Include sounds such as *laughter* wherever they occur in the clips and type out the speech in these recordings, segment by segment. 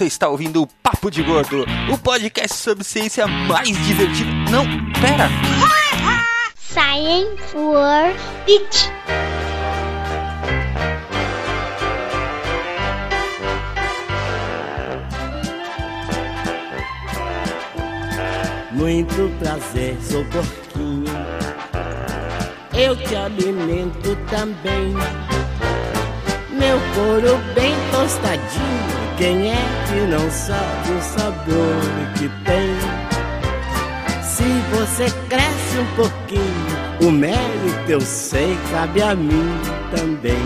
Você está ouvindo o Papo de Gordo, o podcast sobre ciência mais divertido. Não, pera! Science World Beach. Muito prazer, sou porquinho. Eu te alimento também. Meu couro bem tostadinho. Quem é que não sabe o sabor que tem? Se você cresce um pouquinho, o mérito eu sei cabe a mim também.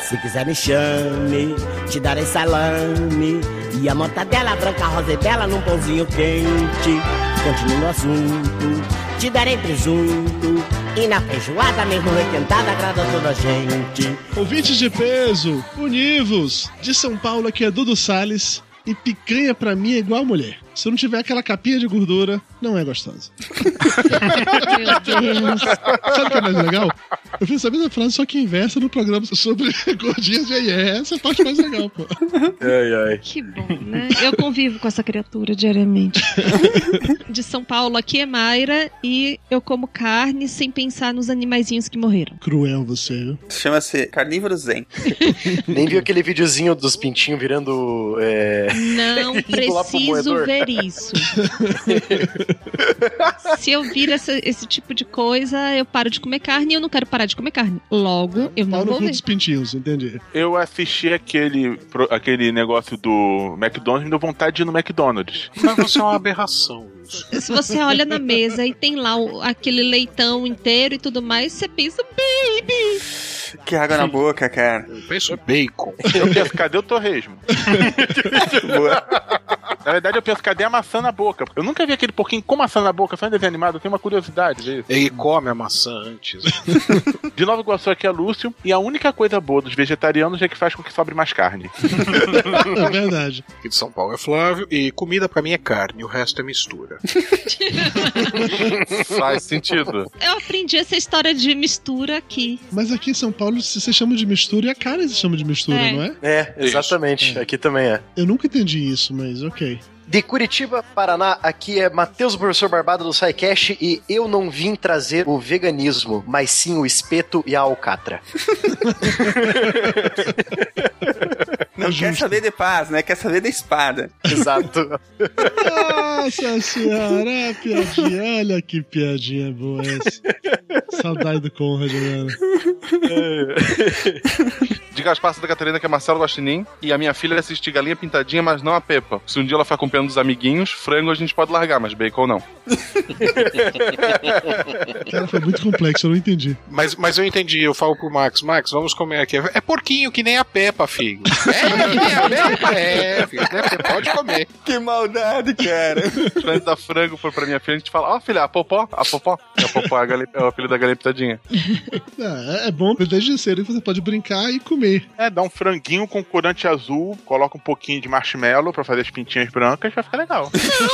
Se quiser me chame, te darei salame e a mortadela branca, rosa e bela num pãozinho quente. Continue no assunto, te darei presunto e na feijoada mesmo requentada agrada toda a gente. Ouvintes de peso, univos! De São Paulo aqui é Dudu Salles e picanha pra mim é igual mulher. Se não tiver aquela capinha de gordura, não é gostosa. *laughs* Sabe o que é mais legal? Eu fiz essa mesma frase, só que inversa no programa sobre *laughs* gordinhas e aí é essa a parte mais legal, pô. Ai, ai. Que bom, né? Eu convivo com essa criatura diariamente. *laughs* De São Paulo, aqui é Mayra e eu como carne sem pensar nos animaizinhos que morreram. Cruel você, viu? Chama-se Carnívoro Zen. Nem viu aquele videozinho dos pintinhos virando. É... Não preciso moedor. Ver isso. *laughs* Se eu vir essa- esse tipo de coisa, eu paro de comer carne e eu não quero parar de comer carne. Logo, eu não Pau no vou ver. dos pintinhos, entendi. Eu assisti aquele, pro- aquele negócio do McDonald's, me deu vontade de ir no McDonald's. Mas você é uma aberração. Se você olha na mesa e tem lá o- aquele leitão inteiro e tudo mais, você pensa, baby! Que água na boca, cara. Eu penso bacon. Eu penso, cadê o torresmo? *laughs* *laughs* Na verdade, eu penso, cadê a maçã na boca? Eu nunca vi aquele porquinho com maçã na boca, só em desenho animado, eu tenho uma curiosidade disso. Ele come a maçã antes. *laughs* De Nova Iguaçu aqui é Lúcio, e a única coisa boa dos vegetarianos é que faz com que sobre mais carne. É verdade. Aqui de São Paulo é Flávio. E comida pra mim é carne, o resto é mistura. *laughs* Faz sentido. Eu aprendi essa história de mistura aqui. Mas aqui em São Paulo se você chama de mistura e a carne se chama de mistura, É. não é? É, exatamente. Aqui também é. Eu nunca entendi isso, mas ok. De Curitiba, Paraná, aqui é Matheus, o professor Barbado do SciCast, e eu não vim trazer o veganismo, mas sim o espeto e a alcatra. *laughs* Não É quer justo. saber de paz, né? Quer saber da espada. Exato. Nossa senhora, *laughs* piadinha. Olha que piadinha boa essa. Saudade do Conrad, mano. *laughs* De Gaspar Santa Catarina, que é Marcelo Guaxinim. E a minha filha assiste Galinha Pintadinha, mas não a Peppa. Se um dia ela ficar com pena dos amiguinhos, frango a gente pode largar, mas bacon não. *laughs* Cara, foi muito complexo, eu não entendi. Mas, mas eu entendi, eu falo pro Max, Max, vamos comer aqui. É porquinho que nem a Peppa, filho. É, que nem a Peppa. É, filho, né? Você pode comer. Que maldade, cara. Antes da frango for pra minha filha, a gente fala, ó filha, a Popó, a Popó. A Popó é, a galinha, é o apelido da galinha pintadinha. *laughs* É, é bom, desde cedo você pode brincar e comer. É, dá um franguinho com corante azul, coloca um pouquinho de marshmallow pra fazer as pintinhas brancas, vai ficar legal.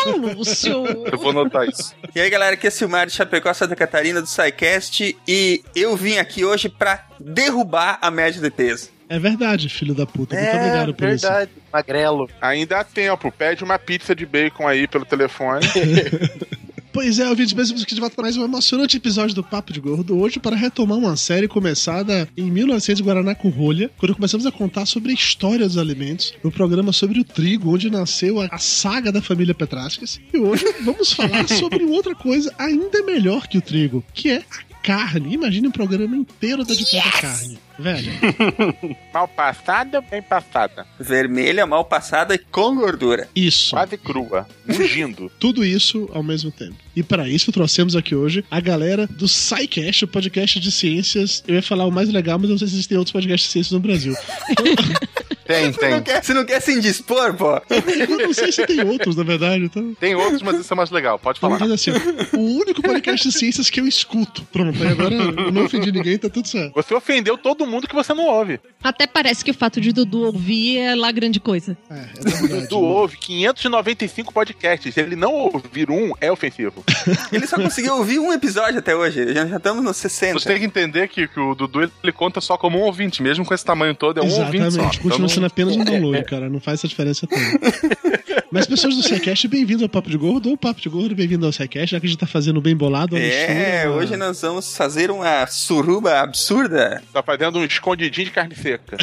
Não, *laughs* Lúcio! Eu vou anotar isso. E aí, galera, aqui é Silmar de Chapecó, Santa Catarina, do SciCast. E eu vim aqui hoje pra derrubar a média de peso. É verdade, filho da puta. Muito é, obrigado por isso. verdade. Magrelo. Ainda há tempo, pede uma pizza de bacon aí pelo telefone. *laughs* Pois é, ouvintes, mesmo aqui de volta para mais um emocionante episódio do Papo de Gordo. Hoje, para retomar uma série começada em 1900 Guaraná com rolha, quando começamos a contar sobre a história dos alimentos, no programa sobre o trigo, onde nasceu a, a saga da família Petrascas. E hoje vamos falar *laughs* sobre outra coisa ainda melhor que o trigo, que é a carne. Imagine um programa inteiro dedicado à carne. Velho, *laughs* Mal passada, bem passada. Vermelha, mal passada e com gordura. isso. Quase crua. Ungindo. *laughs* Tudo isso ao mesmo tempo. E para isso trouxemos aqui hoje a galera do SciCast, o podcast de ciências. Eu ia falar o mais legal, mas não sei se existem outros podcasts de ciências no Brasil. *laughs* Tem, *laughs* Você não tem. quer, você não quer se indispor, pô? Eu não sei se tem outros, na verdade. Então, Tem outros, mas esse é mais legal, pode falar. mas assim, o único podcast de ciências que eu escuto. Pronto, aí agora eu não ofendi ninguém, tá tudo certo. Você ofendeu todo mundo que você não ouve. Até parece que o fato de Dudu ouvir é lá grande coisa. É, é verdade. *laughs* Dudu ouve 595 podcasts. Se ele não ouvir um, é ofensivo. *laughs* Ele só conseguiu ouvir um episódio até hoje. Já, já estamos nos 60. Você tem que entender que, que o Dudu ele conta só como um ouvinte, mesmo com esse tamanho todo, é um Exatamente, ouvinte só. Então continua não, sendo apenas um download, cara. Não faz essa diferença toda. *laughs* Mas pessoas do SciCast, bem-vindo ao Papo de Gordo, ou Papo de Gordo, bem-vindo ao SciCast, já que a gente tá fazendo bem bolado. É, mistura, hoje nós vamos fazer uma suruba absurda. Tá fazendo um escondidinho de carne seca.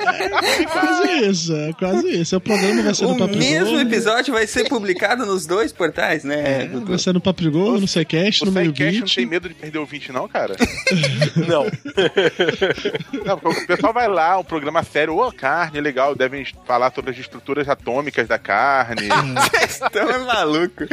É quase isso, é quase isso. O programa vai ser no O Papo de mesmo Gordo. episódio vai ser publicado nos dois portais, né? Dudu? Vai ser no Papo de Gordo, no SciCast, O no meio não tem medo de perder o 20, não, cara? *laughs* Não. Não, o pessoal vai lá, um programa sério, ô, carne, legal, devem falar sobre as estruturas atômicas da carne. *laughs* Então é maluco.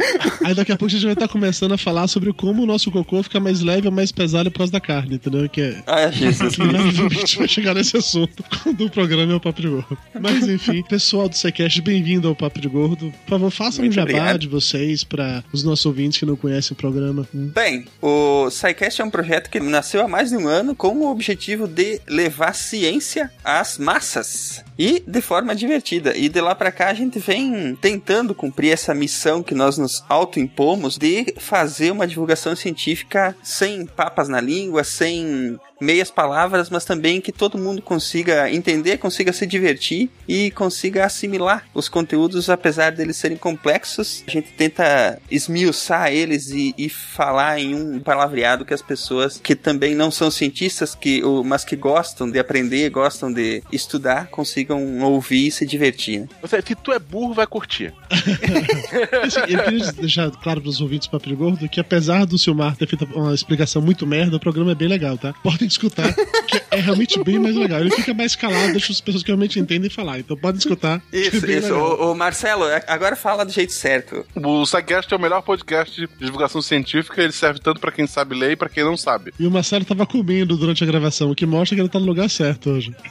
Aí daqui a pouco a gente vai estar começando a falar sobre como o nosso cocô fica mais leve ou mais pesado por causa da carne, entendeu? Que é... Ah, Jesus *laughs* que a gente vai chegar nesse assunto quando o programa é o Papo de Gordo. Mas enfim, pessoal do Sequest, bem-vindo ao Papo de Gordo. Por favor, façam um jabá obrigado. de vocês para os nossos ouvintes que não conhecem o programa. Bem, o SciCast é um projeto que nasceu há mais de um ano com o objetivo de levar ciência às massas e de forma divertida. E de lá pra cá a gente vem tentando cumprir essa missão que nós nos autoimpomos de fazer uma divulgação científica sem papas na língua, sem meias palavras, mas também que todo mundo consiga entender, consiga se divertir e consiga assimilar os conteúdos, apesar deles serem complexos. A gente tenta esmiuçar eles e, e falar em um palavreado que as pessoas que também não são cientistas, que, mas que gostam de aprender, gostam de estudar, consigam ouvir e se divertir. Né? Você, se tu é burro, vai curtir. *laughs* Assim, eu queria deixar claro para os ouvintes de Gordo que apesar do Silmar ter feito uma explicação muito merda, o programa é bem legal, tá? Podem escutar, que é realmente bem mais legal. Ele fica mais calado, deixa as pessoas que realmente entendem falar. Então podem escutar. é Isso, isso. ô, Marcelo, agora fala do jeito certo. O SciCast é o melhor podcast de divulgação científica, ele serve tanto pra quem sabe ler e pra quem não sabe. E o Marcelo tava comendo durante a gravação, o que mostra que ele tá no lugar certo hoje. *laughs*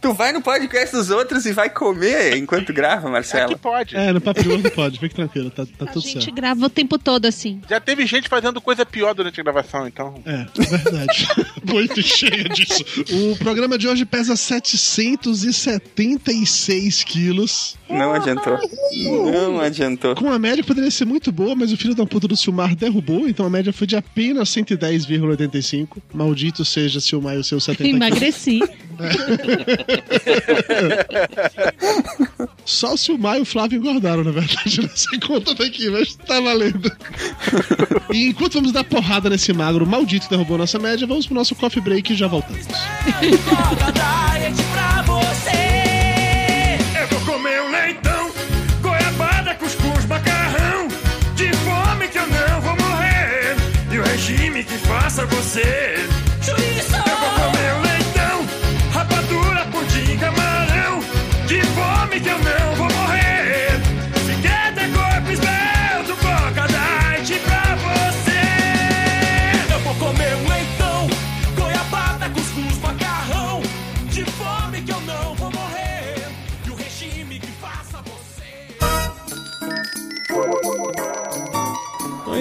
Tu vai no podcast dos outros e vai comer enquanto grava, Marcelo. Aqui pode. É, no Gordo pode, fique tranquilo, tá, tá A tudo gente certo. grava o tempo todo assim. Já teve gente fazendo coisa pior durante a gravação, então. É, verdade. *laughs* Muito cheia disso. O programa de hoje pesa 776 quilos. Não adiantou. Não adiantou. Com a média poderia ser muito boa, mas o filho da puta do Silmar derrubou, então a média foi de apenas 110,85. Maldito seja Silmar e o seu 70 quilos. *laughs* *laughs* Só o Silmar e o Flávio engordaram, na verdade, *laughs* nessa conta daqui, mas tá valendo. *laughs* e enquanto vamos dar porrada nesse magro maldito que derrubou nossa média, vamos pro nosso coffee break e já voltamos. Eu vou comer um leitão, goiabada, cuscuz, macarrão. De fome que eu não vou morrer. E o regime que faça você.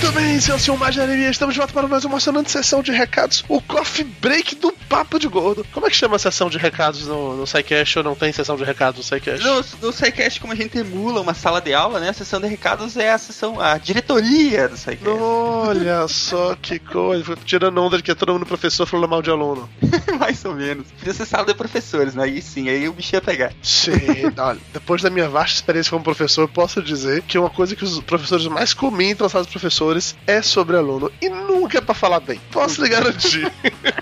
Muito bem, seu Silmar Jeremias, estamos de volta para mais uma emocionante sessão de recados, o Coffee Break do Papo de Gordo. Como é que chama a sessão de recados no, no SciCast ou não tem sessão de recados no SciCast? No, no SciCast, como a gente emula uma sala de aula, né? A sessão de recados é a sessão, a diretoria do SciCast. Olha *laughs* só que coisa, tirando onda de que é todo mundo professor falando mal de aluno. *laughs* Mais ou menos. Podia ser sala de professores, né? Aí sim, aí o bicho ia pegar. Sim, *laughs* olha, depois da minha vasta experiência como professor, eu posso dizer que uma coisa que os professores mais comentam nas salas de professores é sobre aluno. E nunca é pra falar bem. Posso lhe garantir. *laughs*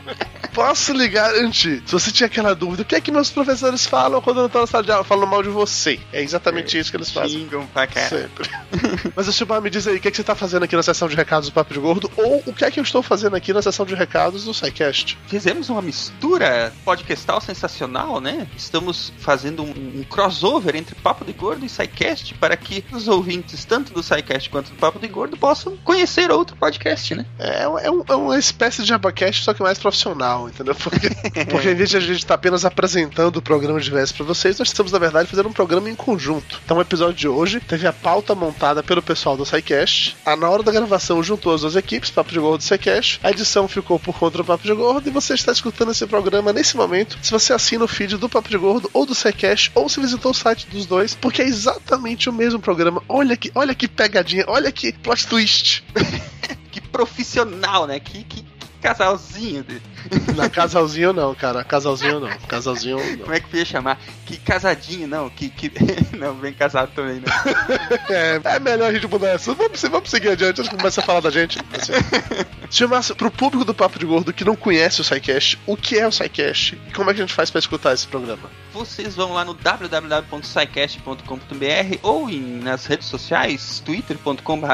posso lhe garantir. Se você tinha aquela dúvida, o que é que meus professores falam quando eu não tô na sala de aula? Falam mal de você. É exatamente isso que eles fazem. Xingam pra cá. Sempre. *laughs* Mas o Silmar me diz aí, o que, é que você tá fazendo aqui na sessão de recados do Papo de Gordo? Ou o que é que eu estou fazendo aqui na sessão de recados do SciCast? Fizemos uma mistura podcastal sensacional, né? Estamos fazendo um, um crossover entre Papo de Gordo e SciCast para que os ouvintes, tanto do SciCast quanto do Papo de Gordo, possam conhecer outro podcast, né? É, é, um- é uma espécie de Abacast, só que mais profissional, entendeu? Porque, porque em vez de a gente estar apenas apresentando o programa de vez para vocês, nós estamos, na verdade, fazendo um programa em conjunto. Então, o episódio de hoje teve a pauta montada pelo pessoal do SciCast. Ah, na hora da gravação, juntou as duas equipes, Papo de Gordo e SciCast. A edição ficou por conta do Papo de Gordo e você está escutando esse programa nesse momento. Se você assina o feed do Papo de Gordo ou do SciCast, ou se visitou o site dos dois, porque é exatamente o mesmo programa. Olha que, olha que pegadinha, olha que plot twist. *laughs* Que profissional, né? Que, que, que casalzinho. De... *laughs* Não, casalzinho não, cara. Casalzinho não. Casalzinho não. Como é que eu ia chamar? Que casadinho, não. Que. que... *laughs* não, bem casado também, não. *laughs* É, é melhor a gente mudar essa. Vamos, vamos seguir adiante antes que comece a falar da gente. Assim. Senhor Márcio, pro público do Papo de Gordo que não conhece o SciCast, o que é o SciCast e como é que a gente faz pra escutar esse programa? Vocês vão lá no www.scicast.com.br ou em, nas redes sociais, twitter.com.br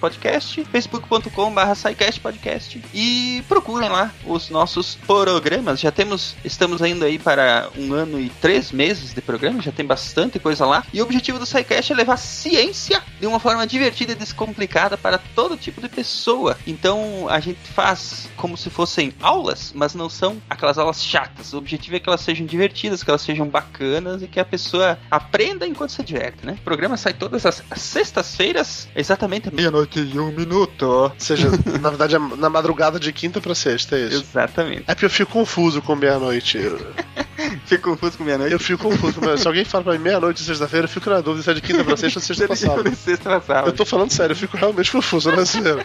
podcast, facebook.com.br podcast e procurem lá os nossos programas. Já temos, estamos indo aí para um ano e três meses de programa, já tem bastante coisa lá. E o objetivo do SciCast é levar ciência de uma forma divertida e descomplicada para todo tipo de pessoa. Então a gente faz como se fossem aulas, mas não são aquelas aulas chatas. O objetivo é que elas sejam divertidas, que elas sejam bacanas e que a pessoa aprenda enquanto se diverte, né? O programa sai todas as as sextas-feiras, exatamente meia-noite e um minuto. Ou seja, *laughs* na verdade, é na madrugada de quinta pra sexta, é isso. Exatamente. É porque eu fico confuso com meia-noite. *laughs* Fico confuso com meia-noite. Eu fico confuso. Se alguém fala pra mim meia-noite de sexta-feira, eu fico na dúvida se é de quinta pra sexta ou sexta pra sábado. *laughs* Sexta pra sábado. Eu tô falando sério, eu fico realmente confuso, né, sério?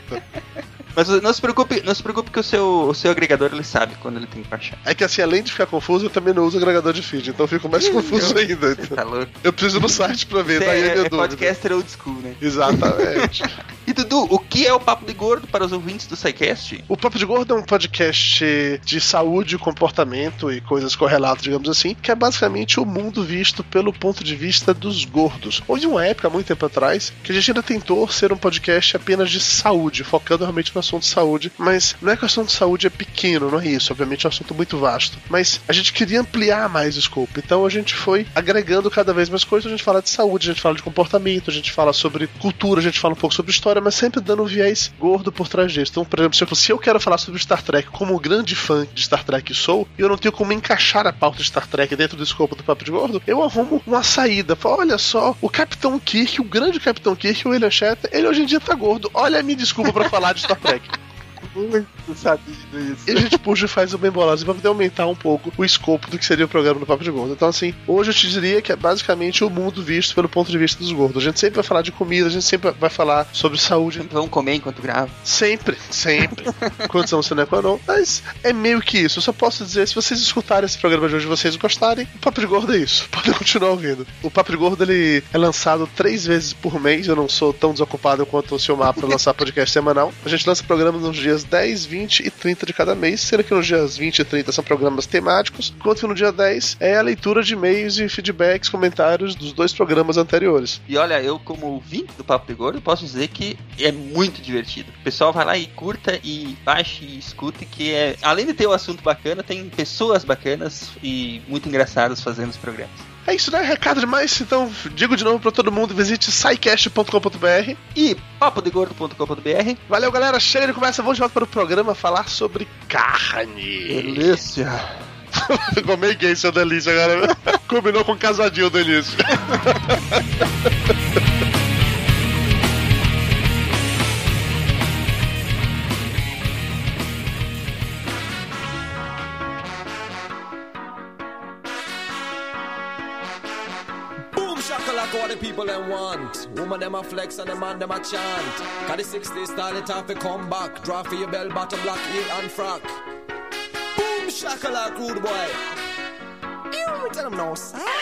Mas não se preocupe, não se preocupe que o seu, o seu agregador ele sabe quando ele tem que baixar. É que assim, além de ficar confuso, eu também não uso agregador de feed, então eu fico mais *laughs* confuso ainda. Você tá louco? Eu preciso ir no site pra ver, Você daí é, é, é podcaster old school, né? Exatamente. Dudu, o que é o Papo de Gordo para os ouvintes do SciCast? O Papo de Gordo é um podcast de saúde, comportamento e coisas correlatas, digamos assim, que é basicamente o mundo visto pelo ponto de vista dos gordos. Houve uma época, muito tempo atrás, que a gente ainda tentou ser um podcast apenas de saúde, focando realmente no assunto de saúde, mas não é que o assunto de saúde é pequeno, não é isso, obviamente é um assunto muito vasto, mas a gente queria ampliar mais o escopo, então a gente foi agregando cada vez mais coisas, a gente fala de saúde, a gente fala de comportamento, a gente fala sobre cultura, a gente fala um pouco sobre história, mas sempre dando um viés gordo por trás disso. Então, por exemplo, se eu, quero falar sobre Star Trek como grande fã de Star Trek que sou, e eu não tenho como encaixar a pauta de Star Trek dentro do escopo do Papo de Gordo, eu arrumo uma saída. Falo, olha só, o Capitão Kirk, o grande Capitão Kirk, o William Shatner, ele hoje em dia tá gordo. Olha a minha desculpa pra falar de Star Trek. *laughs* Muito sabido isso. E a gente puxa e faz o bem bolado pra poder aumentar um pouco o escopo do que seria o programa do Papo de Gordo. Então, assim, hoje eu te diria que é basicamente o mundo visto pelo ponto de vista dos gordos. A gente sempre vai falar de comida, a gente sempre vai falar sobre saúde. Vamos comer enquanto grava. Sempre, sempre. Condição sine qua non. Mas é meio que isso. Eu só posso dizer, se vocês escutarem esse programa de hoje e vocês gostarem, o Papo de Gordo é isso. *laughs* Podem continuar ouvindo. O Papo de Gordo ele é lançado três vezes por mês. Eu não sou tão desocupado quanto o seu mapa para lançar *laughs* podcast semanal. A gente lança programas nos dias 10, 20 e 30 de cada mês, sendo que nos dias 20 e 30 são programas temáticos, enquanto que no dia 10 é a leitura de e-mails e feedbacks, comentários dos dois programas anteriores. E olha, eu como ouvinte do Papo de Gordo, posso dizer que é muito divertido. O pessoal vai lá e curta e baixe e escute, que é, além de ter um assunto bacana, tem pessoas bacanas e muito engraçadas fazendo os programas. É isso, né? Recado demais. Então, digo de novo pra todo mundo: visite scicast.com.br e papodegordo.com.br. Valeu, galera. Chega de conversa. Vamos de volta para o programa falar sobre carne. Delícia. *laughs* Ficou meio gay seu delícia agora. *laughs* Combinou com casadinho delícia. *laughs* Boom like what the people them want. Woman them a flex and the man them a chant. Got the 60s style it have to come back. Draw for your bell bottom black heel and frock. Boom shakalaka rude boy. You tell them no sir.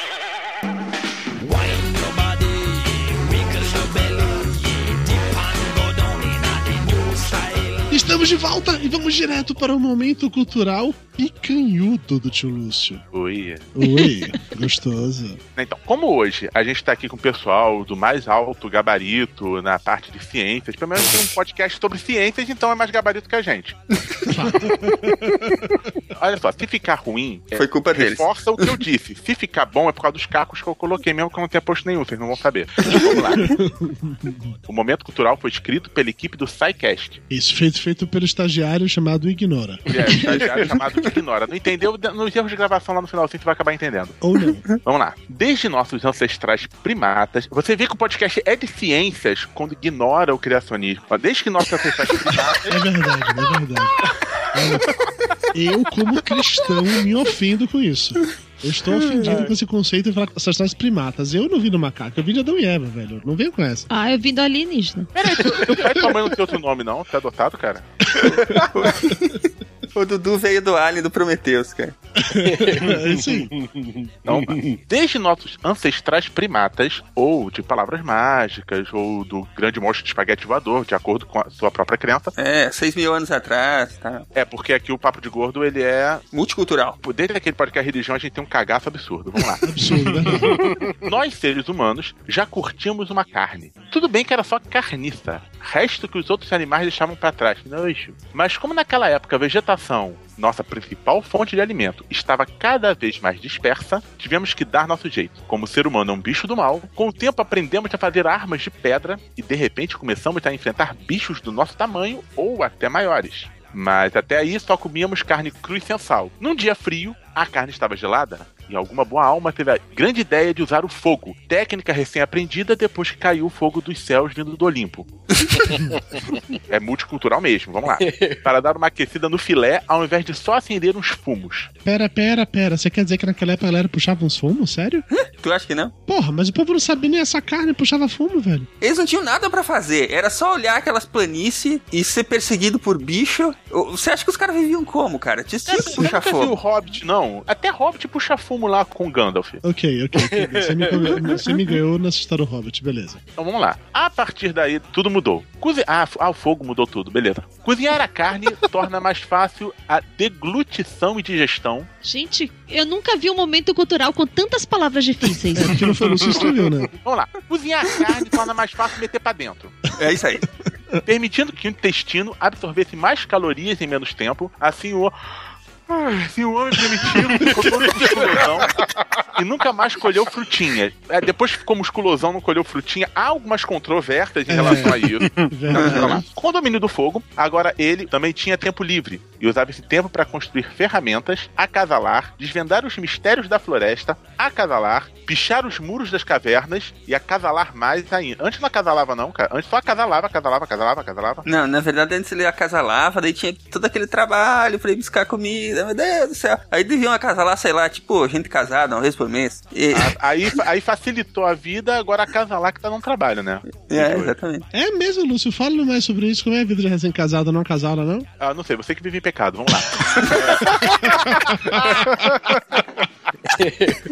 Estamos de volta e vamos direto para o momento cultural picanhudo do tio Lúcio. Oi. Oi, gostoso. Então, como hoje a gente tá aqui com o pessoal do mais alto gabarito na parte de ciências, pelo menos tem um podcast sobre ciências, então é mais gabarito que a gente. Olha só, se ficar ruim, é, Foi culpa deles. reforça o que eu disse. Se ficar bom, é por causa dos cacos que eu coloquei, mesmo que eu não tenha posto nenhum, vocês não vão saber. Vamos lá. *laughs* O momento cultural foi escrito pela equipe do SciCast. Isso, feito, feito pelo estagiário chamado Ignora. É, estagiário chamado Ignora. Não entendeu? Nos erros de gravação lá no final, você vai acabar entendendo. Ou não. Vamos lá. Desde nossos ancestrais primatas, você vê que o podcast é de ciências quando ignora o criacionismo. Desde que nossos ancestrais primatas. É verdade, é verdade. Eu, como cristão, me ofendo com isso. Eu estou ofendido com esse conceito de falar com ancestrais primatas. Eu não vi do macaco, eu vi de Adão e Eva, velho. Não venho com essa. Ah, eu vim do alienígena. Peraí, tua mãe não tem outro nome, não? Tá adotado, cara? *laughs* O Dudu veio do Alien do Prometheus, cara. É isso aí. Então, desde nossos ancestrais primatas, ou de palavras mágicas, ou do grande monstro de espaguete voador, de acordo com a sua própria crença. É, seis mil anos atrás, tá? É, porque aqui o Papo de Gordo, ele é... Multicultural. Desde aquele podcast religião, a gente tem um cagaço absurdo. Vamos lá. *laughs* Absurdo, verdade. *laughs* Nós, seres humanos, já curtimos uma carne. Tudo bem que era só carniça. Resto que os outros animais deixavam pra trás. Nojo. Mas como naquela época a vegetação, nossa principal fonte de alimento, estava cada vez mais dispersa, tivemos que dar nosso jeito. Como o ser humano é um bicho do mal, com o tempo aprendemos a fazer armas de pedra e de repente começamos a enfrentar bichos do nosso tamanho ou até maiores. Mas até aí só comíamos carne crua e sem sal. Num dia frio, a carne estava gelada e alguma boa alma teve a grande ideia de usar o fogo, técnica recém-aprendida depois que caiu o fogo dos céus vindo do Olimpo. *laughs* é multicultural mesmo, vamos lá. Para dar uma aquecida no filé, ao invés de só acender uns fumos. Pera, pera, pera. Você quer dizer que naquela época a galera puxava uns fumos? Sério? Tu acha que não? Porra, mas o povo não sabia nem essa carne puxava fumo, velho. Eles não tinham nada pra fazer. Era só olhar aquelas planícies e ser perseguido por bicho. Você acha que os caras viviam como, cara? Tinha tinha que Você puxar nunca viu o fogo. Hobbit, não? Até Hobbit puxa fumo lá com Gandalf. Ok, ok. Você me, *laughs* você me ganhou nessa história do Hobbit, beleza. Então vamos lá. A partir daí, tudo mudou. Cozi... Ah, ah, o fogo mudou tudo, beleza. Cozinhar a carne *laughs* torna mais fácil a deglutição e digestão. Gente, eu nunca vi um momento cultural com tantas palavras difíceis. É porque não foi que escreveu, né? Vamos lá. Cozinhar a carne torna mais fácil meter pra dentro. É isso aí. Permitindo que o intestino absorvesse mais calorias em menos tempo. Assim o. Ai, Assim o homem permitiu, ficou todo musculosão e nunca mais colheu frutinha. É, depois que ficou musculosão, não colheu frutinha. Há algumas controvérsias em relação a isso. *laughs* Verdade. Vamos lá. Com o domínio do fogo, agora ele também tinha tempo livre e usava esse tempo para construir ferramentas, acasalar, desvendar os mistérios da floresta, acasalar, pichar os muros das cavernas e acasalar mais ainda. Antes não acasalava não, cara. Antes só acasalava, acasalava, acasalava, acasalava. Não, na verdade, antes ele acasalava, daí tinha todo aquele trabalho pra ir buscar comida, meu Deus do céu. Aí deviam acasalar, sei lá, tipo, gente casada, uma vez por mês. E- A- Aí, aí facilitou a vida, agora acasalar que tá num trabalho, né? É, exatamente. É mesmo, Lúcio? Fala mais sobre isso. Como é a vida de recém-casado, não casada, não? Ah, não sei, você que vive em pecado, vamos lá. *laughs*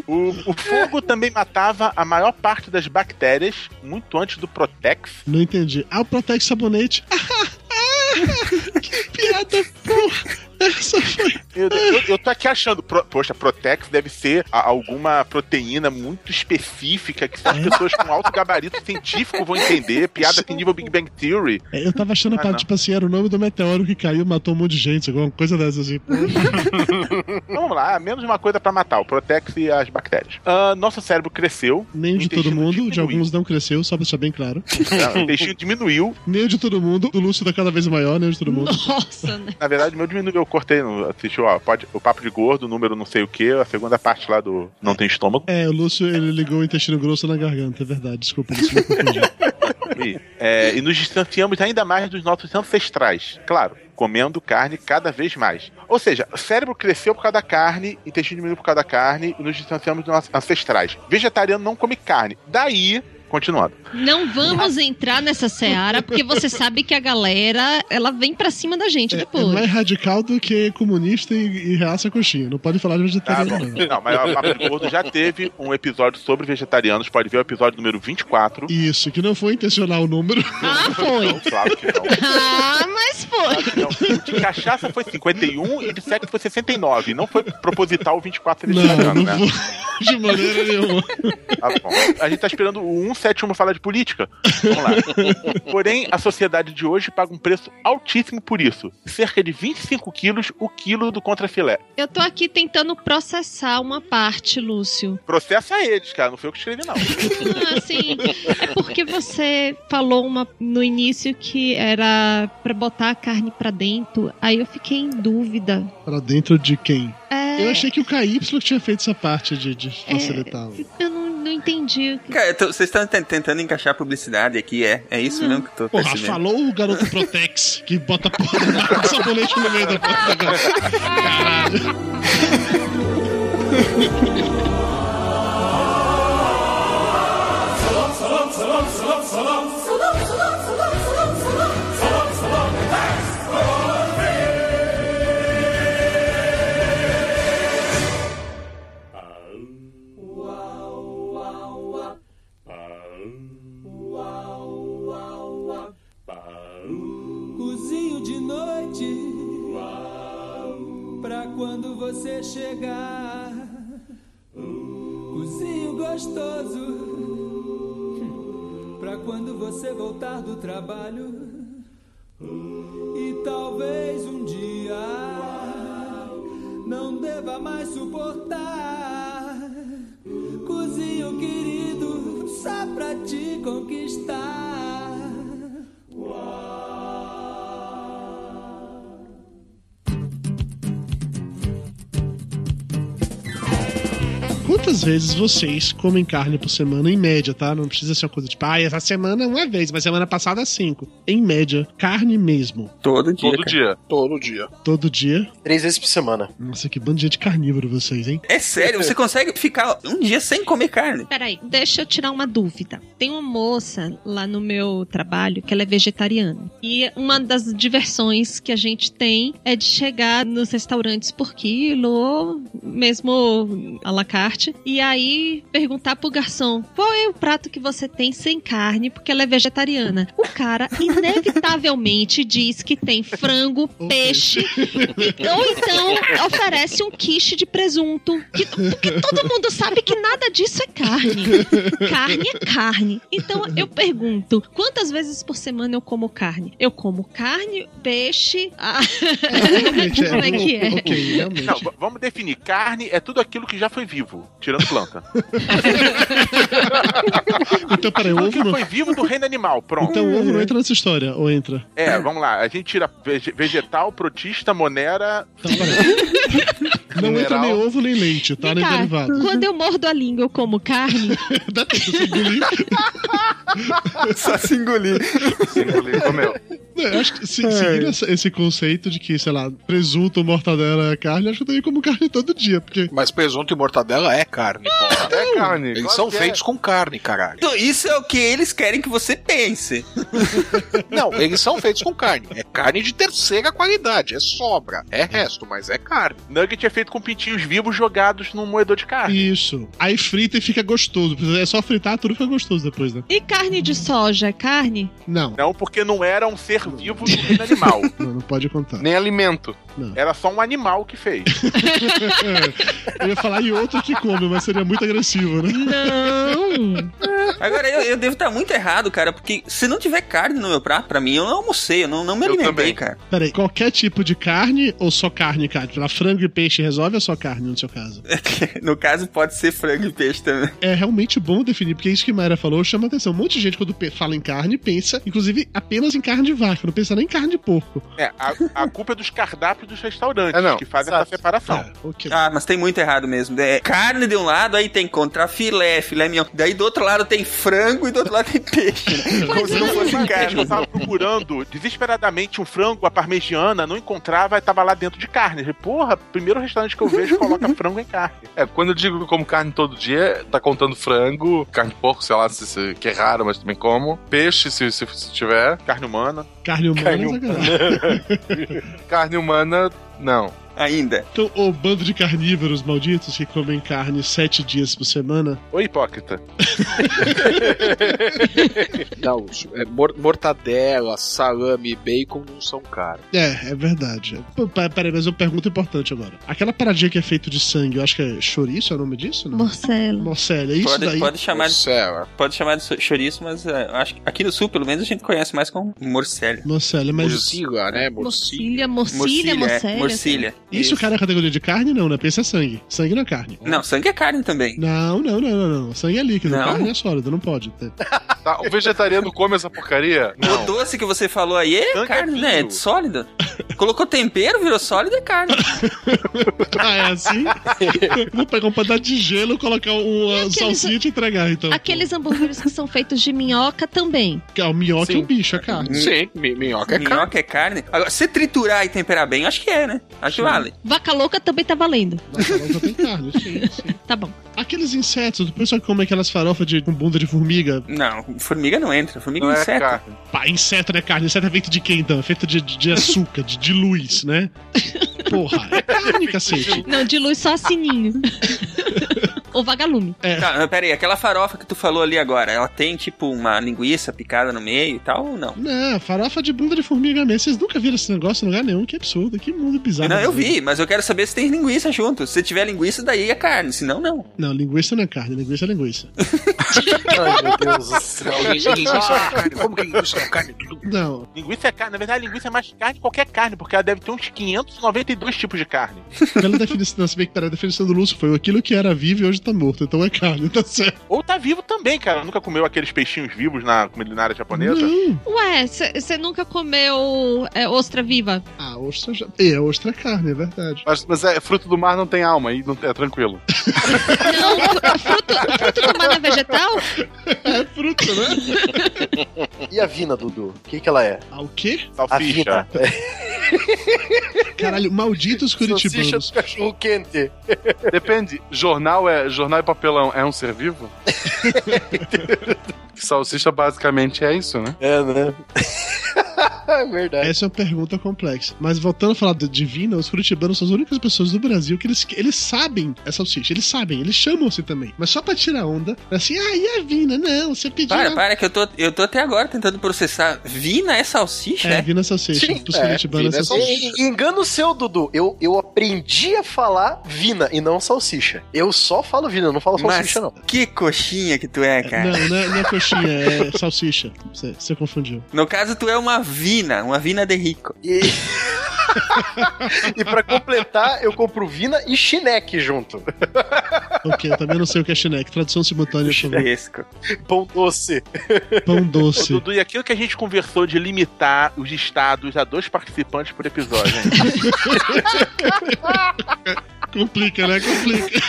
o, o fogo também matava a maior parte das bactérias muito antes do Protex. Não entendi. Ah, o Protect Sabonete. *laughs* que piada, porra. Essa foi. Eu, eu- eu tô aqui achando, pro- poxa, Protex deve ser a- alguma proteína muito específica que só as pessoas com alto gabarito científico vão entender. Piada tem nível Big Bang Theory. É, Eu tava achando, Ah, pra, não. tipo assim, era o nome do meteoro que caiu e matou um monte de gente, alguma coisa dessas assim. Pô. Vamos lá, menos uma coisa pra matar, o Protex e as bactérias. Ah, nosso cérebro cresceu. Nem o de todo mundo, de alguns não cresceu, só pra deixar bem claro. o intestino diminuiu. Nem o de todo mundo, o Lúcio tá cada vez maior, nem o de todo mundo. Nossa, né? Na verdade, o meu diminuiu, eu cortei, assistiu, ó, pode, o papo de gordo, número não sei o que, a segunda parte lá do Não Tem Estômago. É, o Lúcio, ele ligou o intestino grosso na garganta, é verdade. Desculpa, Lúcio, me confundi. *laughs* E, é, e nos distanciamos ainda mais dos nossos ancestrais. Claro, comendo carne cada vez mais. Ou seja, o cérebro cresceu por causa da carne, intestino diminuiu por causa da carne, e nos distanciamos dos nossos ancestrais. Vegetariano não come carne. Daí continuando. Não vamos entrar nessa seara, porque você sabe que a galera, ela vem pra cima da gente É depois. mais radical do que comunista e, e reaça coxinha. Não pode falar de vegetariano, bom. não. Não, mas a Papo de Gordo já teve um episódio sobre vegetarianos. Pode ver o episódio número 24. Isso, que não foi intencional o número. Ah, foi. Não, claro que não. Ah, mas foi. Não, o de cachaça foi 51 e de sexo foi 69. Não foi proposital o 24 Não, vegetariano, não né? foi *laughs* de maneira nenhuma. Tá bom. A gente tá esperando o 171 falar de política. Vamos lá. *laughs* Porém, a sociedade de hoje paga um preço altíssimo por isso. Cerca de 25 quilos o quilo do contrafilé. Eu tô aqui tentando processar uma parte, Lúcio. Processa eles, cara. Não foi eu que escrevi, não. Ah, assim, é porque você falou uma, no início que era pra botar a carne pra dentro, aí eu fiquei em dúvida. Pra dentro de quem? É, Eu achei que o KY tinha feito essa parte de, de facilitar. eu não, não entendi. Cara, tô- vocês estão tent- tentando encaixar publicidade aqui, é? É isso mesmo que eu tô Porra, percebendo. falou o garoto Protex que bota a porra de sabonete no meio da porta. *laughs* Caralho. *laughs* quando você chegar. Cozinho gostoso Pra quando você voltar do trabalho. E talvez um dia Não deva mais suportar. Cozinho querido Só pra te conquistar Quantas vezes vocês comem carne por semana, em média, tá? Não precisa ser uma coisa tipo, ah, essa semana uma vez, mas semana passada cinco. Em média, carne mesmo. Todo dia. Todo cara. dia. Todo dia. Todo dia. Três vezes por semana. Nossa, que bando de gente carnívoro vocês, hein? É sério, você consegue ficar um dia sem comer carne. Peraí, deixa eu tirar uma dúvida. Tem uma moça lá no meu trabalho que ela é vegetariana. E uma das diversões que a gente tem é de chegar nos restaurantes por quilo, ou mesmo à la carte, e aí perguntar pro garçom qual é o prato que você tem sem carne, porque ela é vegetariana. O cara, inevitavelmente, diz que tem frango, *laughs* peixe, e- ou então oferece um quiche de presunto. que- porque todo mundo sabe que nada disso é carne. Carne é carne. Então eu pergunto: quantas vezes por semana eu como carne? Eu como carne, peixe. Ah, Realmente, *laughs* Como é que é? Ok, realmente. Não, vamos definir. Carne é tudo aquilo que já foi vivo, tirando planta. *laughs* Então, peraí, o Tudo ovo não... foi vivo do reino animal, pronto. Então o ovo não entra nessa história, ou entra? É, vamos lá. A gente tira vege- vegetal, protista, monera. *laughs* Não entra nem ovo nem leite, tá? Nem cá, derivado. quando eu mordo a língua, eu como carne. *laughs* Dá tempo de engolir. Só se engolir. Engolir, comeu. Eu acho que se, seguindo essa- esse conceito de que, sei lá, presunto, mortadela é carne, eu acho que eu também como carne todo dia, porque Mas presunto e mortadela é carne, porra. É carne. Eles claro são é. feitos com carne, caralho. Então, isso é o que eles querem que você pense. *laughs* Não, eles são feitos com carne. É carne de terceira qualidade. É sobra. É resto, mas é carne. Nugget é feito com pintinhos vivos jogados num moedor de carne. Isso. Aí frita e fica gostoso. É só fritar, tudo fica gostoso depois, né? E carne de soja é carne? Não, Não, porque não era um ser vivo do reino animal. *laughs* não, não pode contar. Nem alimento. Era só um animal que fez. *laughs* Eu ia falar em outro que come, mas seria muito agressivo, né? Não. Agora, eu, eu devo estar muito errado, cara, porque se não tiver carne no meu prato, pra mim, eu não almocei, eu não, não me Eu alimentei, também. cara. Peraí, qualquer tipo de carne ou só carne, cara? Pra frango e peixe resolve ou só carne no seu caso? *laughs* No caso, pode ser frango e peixe também. É realmente bom definir, porque isso que a Mayra falou chama atenção. Um monte de gente, quando fala em carne, pensa, inclusive, apenas em carne de vaca, não pensa nem em carne de porco. É, a, a culpa é dos cardápios dos restaurantes É, não. que fazem Exato. essa separação. É, ok. Ah, mas tem muito errado mesmo. É carne de um lado, aí tem contrafilé, filé mignon. Daí do outro lado tem frango e do outro lado tem peixe. Né? Como se não fosse vez que eu carne. tava procurando desesperadamente um frango à parmegiana, não encontrava e tava lá dentro de carne. Eu falei, Porra, primeiro restaurante que eu vejo coloca *laughs* frango em carne. É, quando eu digo que eu como carne todo dia, tá contando frango, carne de porco, sei lá, se, se- que é raro, mas também como. Peixe, se, se, se tiver. Carne humana. Carne humana Carne é sacanagem. *laughs* Carne humana, não. Ainda. Então, o bando de carnívoros malditos que comem carne sete dias por semana. Ô hipócrita. *laughs* Não, é, mor- mortadela, salame, bacon não são caros. É, é verdade. Peraí, mas uma pergunta importante agora. Aquela paradinha que é feito de sangue, eu acho que é chouriço, é o nome disso? Não? Morcela. Morcela, é isso Pode, daí? pode chamar de, Morcela. pode chamar de chouriço, mas é, acho que aqui no sul, pelo menos, a gente conhece mais como morcélia. Morcela, mas... Morcilla, né? Morcilha, Morcilla. morcilha, é, morcélia. morcilha. Isso, cara, é categoria de carne? Não, né? Pensa é sangue. Sangue não é carne. Não, sangue é carne também. Não, não, não, não, não. Sangue é líquido, Não? carne é sólido, não pode ter. *laughs* Tá, o vegetariano come essa porcaria? O doce que você falou aí é Sangue é carne, né? É sólido. Colocou tempero, virou sólido, é carne. *laughs* Ah, é assim? *laughs* Vou pegar um pedaço de gelo, colocar aqueles- salsicha e entregar, então. Aqueles hambúrgueres que são feitos de minhoca também. Que é o minhoca é Sim. um bicho, é carne. Sim, mi- minhoca é carne. Minhoca é carne. Agora, se triturar e temperar bem, acho que é, né? Acho que vale. Vaca louca também tá valendo. Na farofa tem carne, sim, sim. *laughs* Tá bom. Aqueles insetos, o pessoal que come aquelas farofas de, com bunda de formiga. Não, formiga não entra. Formiga Não é é inseto. carne. Pá, inseto não é carne. Inseto é feito de quem, então? É feito de, de, de açúcar, de, de luz, né? *laughs* Porra, é carne, cacete. Não, dilui só sininho. *laughs* Ou vagalume. É, Tá, mas pera aí, aquela farofa que tu falou ali agora, ela tem tipo uma linguiça picada no meio e tal ou não? não, farofa de bunda de formiga mesmo. Vocês nunca viram esse negócio em lugar nenhum, que absurdo, que mundo bizarro. Não, eu vi, mas eu quero saber se tem linguiça junto. Se tiver linguiça, daí é carne, senão não. Não, linguiça não é carne, linguiça é linguiça. *laughs* Ai, meu Deus do céu. Linguiça linguiça é carne. Como que linguiça é carne? Não, Linguiça é carne. Na verdade, linguiça é mais carne que qualquer carne, porque ela deve ter uns 592 tipos de carne. pela *laughs* definição, não, se bem que a definição do Lúcio foi aquilo que era vivo e hoje tá morto, então é carne, tá certo. Ou tá vivo também, cara. Nunca comeu aqueles peixinhos vivos na culinária japonesa? Não. Ué, você nunca comeu é, ostra viva? Ah, ostra já. É, ostra é carne, é verdade. Mas, mas é, fruto do mar não tem alma, aí não, é tranquilo. *laughs* Não, fru- fruto, fruto do mar não é vegetal? *laughs* É fruta, né? *laughs* E a vina, Dudu? O que, que ela é? Ah, o quê? A vina. *laughs* Caralho, malditos Salsicha curitibanos. do cachorro quente. Depende, jornal é jornal e papelão é um ser vivo? *laughs* Salsicha basicamente é isso, né? É, né? *laughs* é verdade. Essa é uma pergunta complexa. Mas voltando a falar de divina, os curitibanos são as únicas pessoas do Brasil que eles, eles sabem essa salsicha. Eles sabem, eles chamam assim também. Mas só pra tirar onda, assim, ah, e a vina? Não, você pediu. Para, a- para, que eu tô, eu tô até agora tentando processar. Vina é salsicha, É, é? vina salsicha. Sim, Pros é, curitibanos é é salsicha. Engano seu, Dudu. Eu, eu aprendi a falar vina e não salsicha. Eu só falo vina, eu não falo Mas salsicha, não. que coxinha que tu é, cara. Não, não é, não é coxinha, é salsicha. Você, você confundiu. No caso, tu é uma vina, uma vina de rico. E... *laughs* e pra completar, eu compro vina e chineque junto. Ok, eu também não sei o que é chineque. Tradução simultânea, por. Pão doce. Pão Ô, doce. Dudu, e aquilo que a gente conversou de limitar os estados a dois participantes por episódio, hein? *laughs* Complica, né? Complica.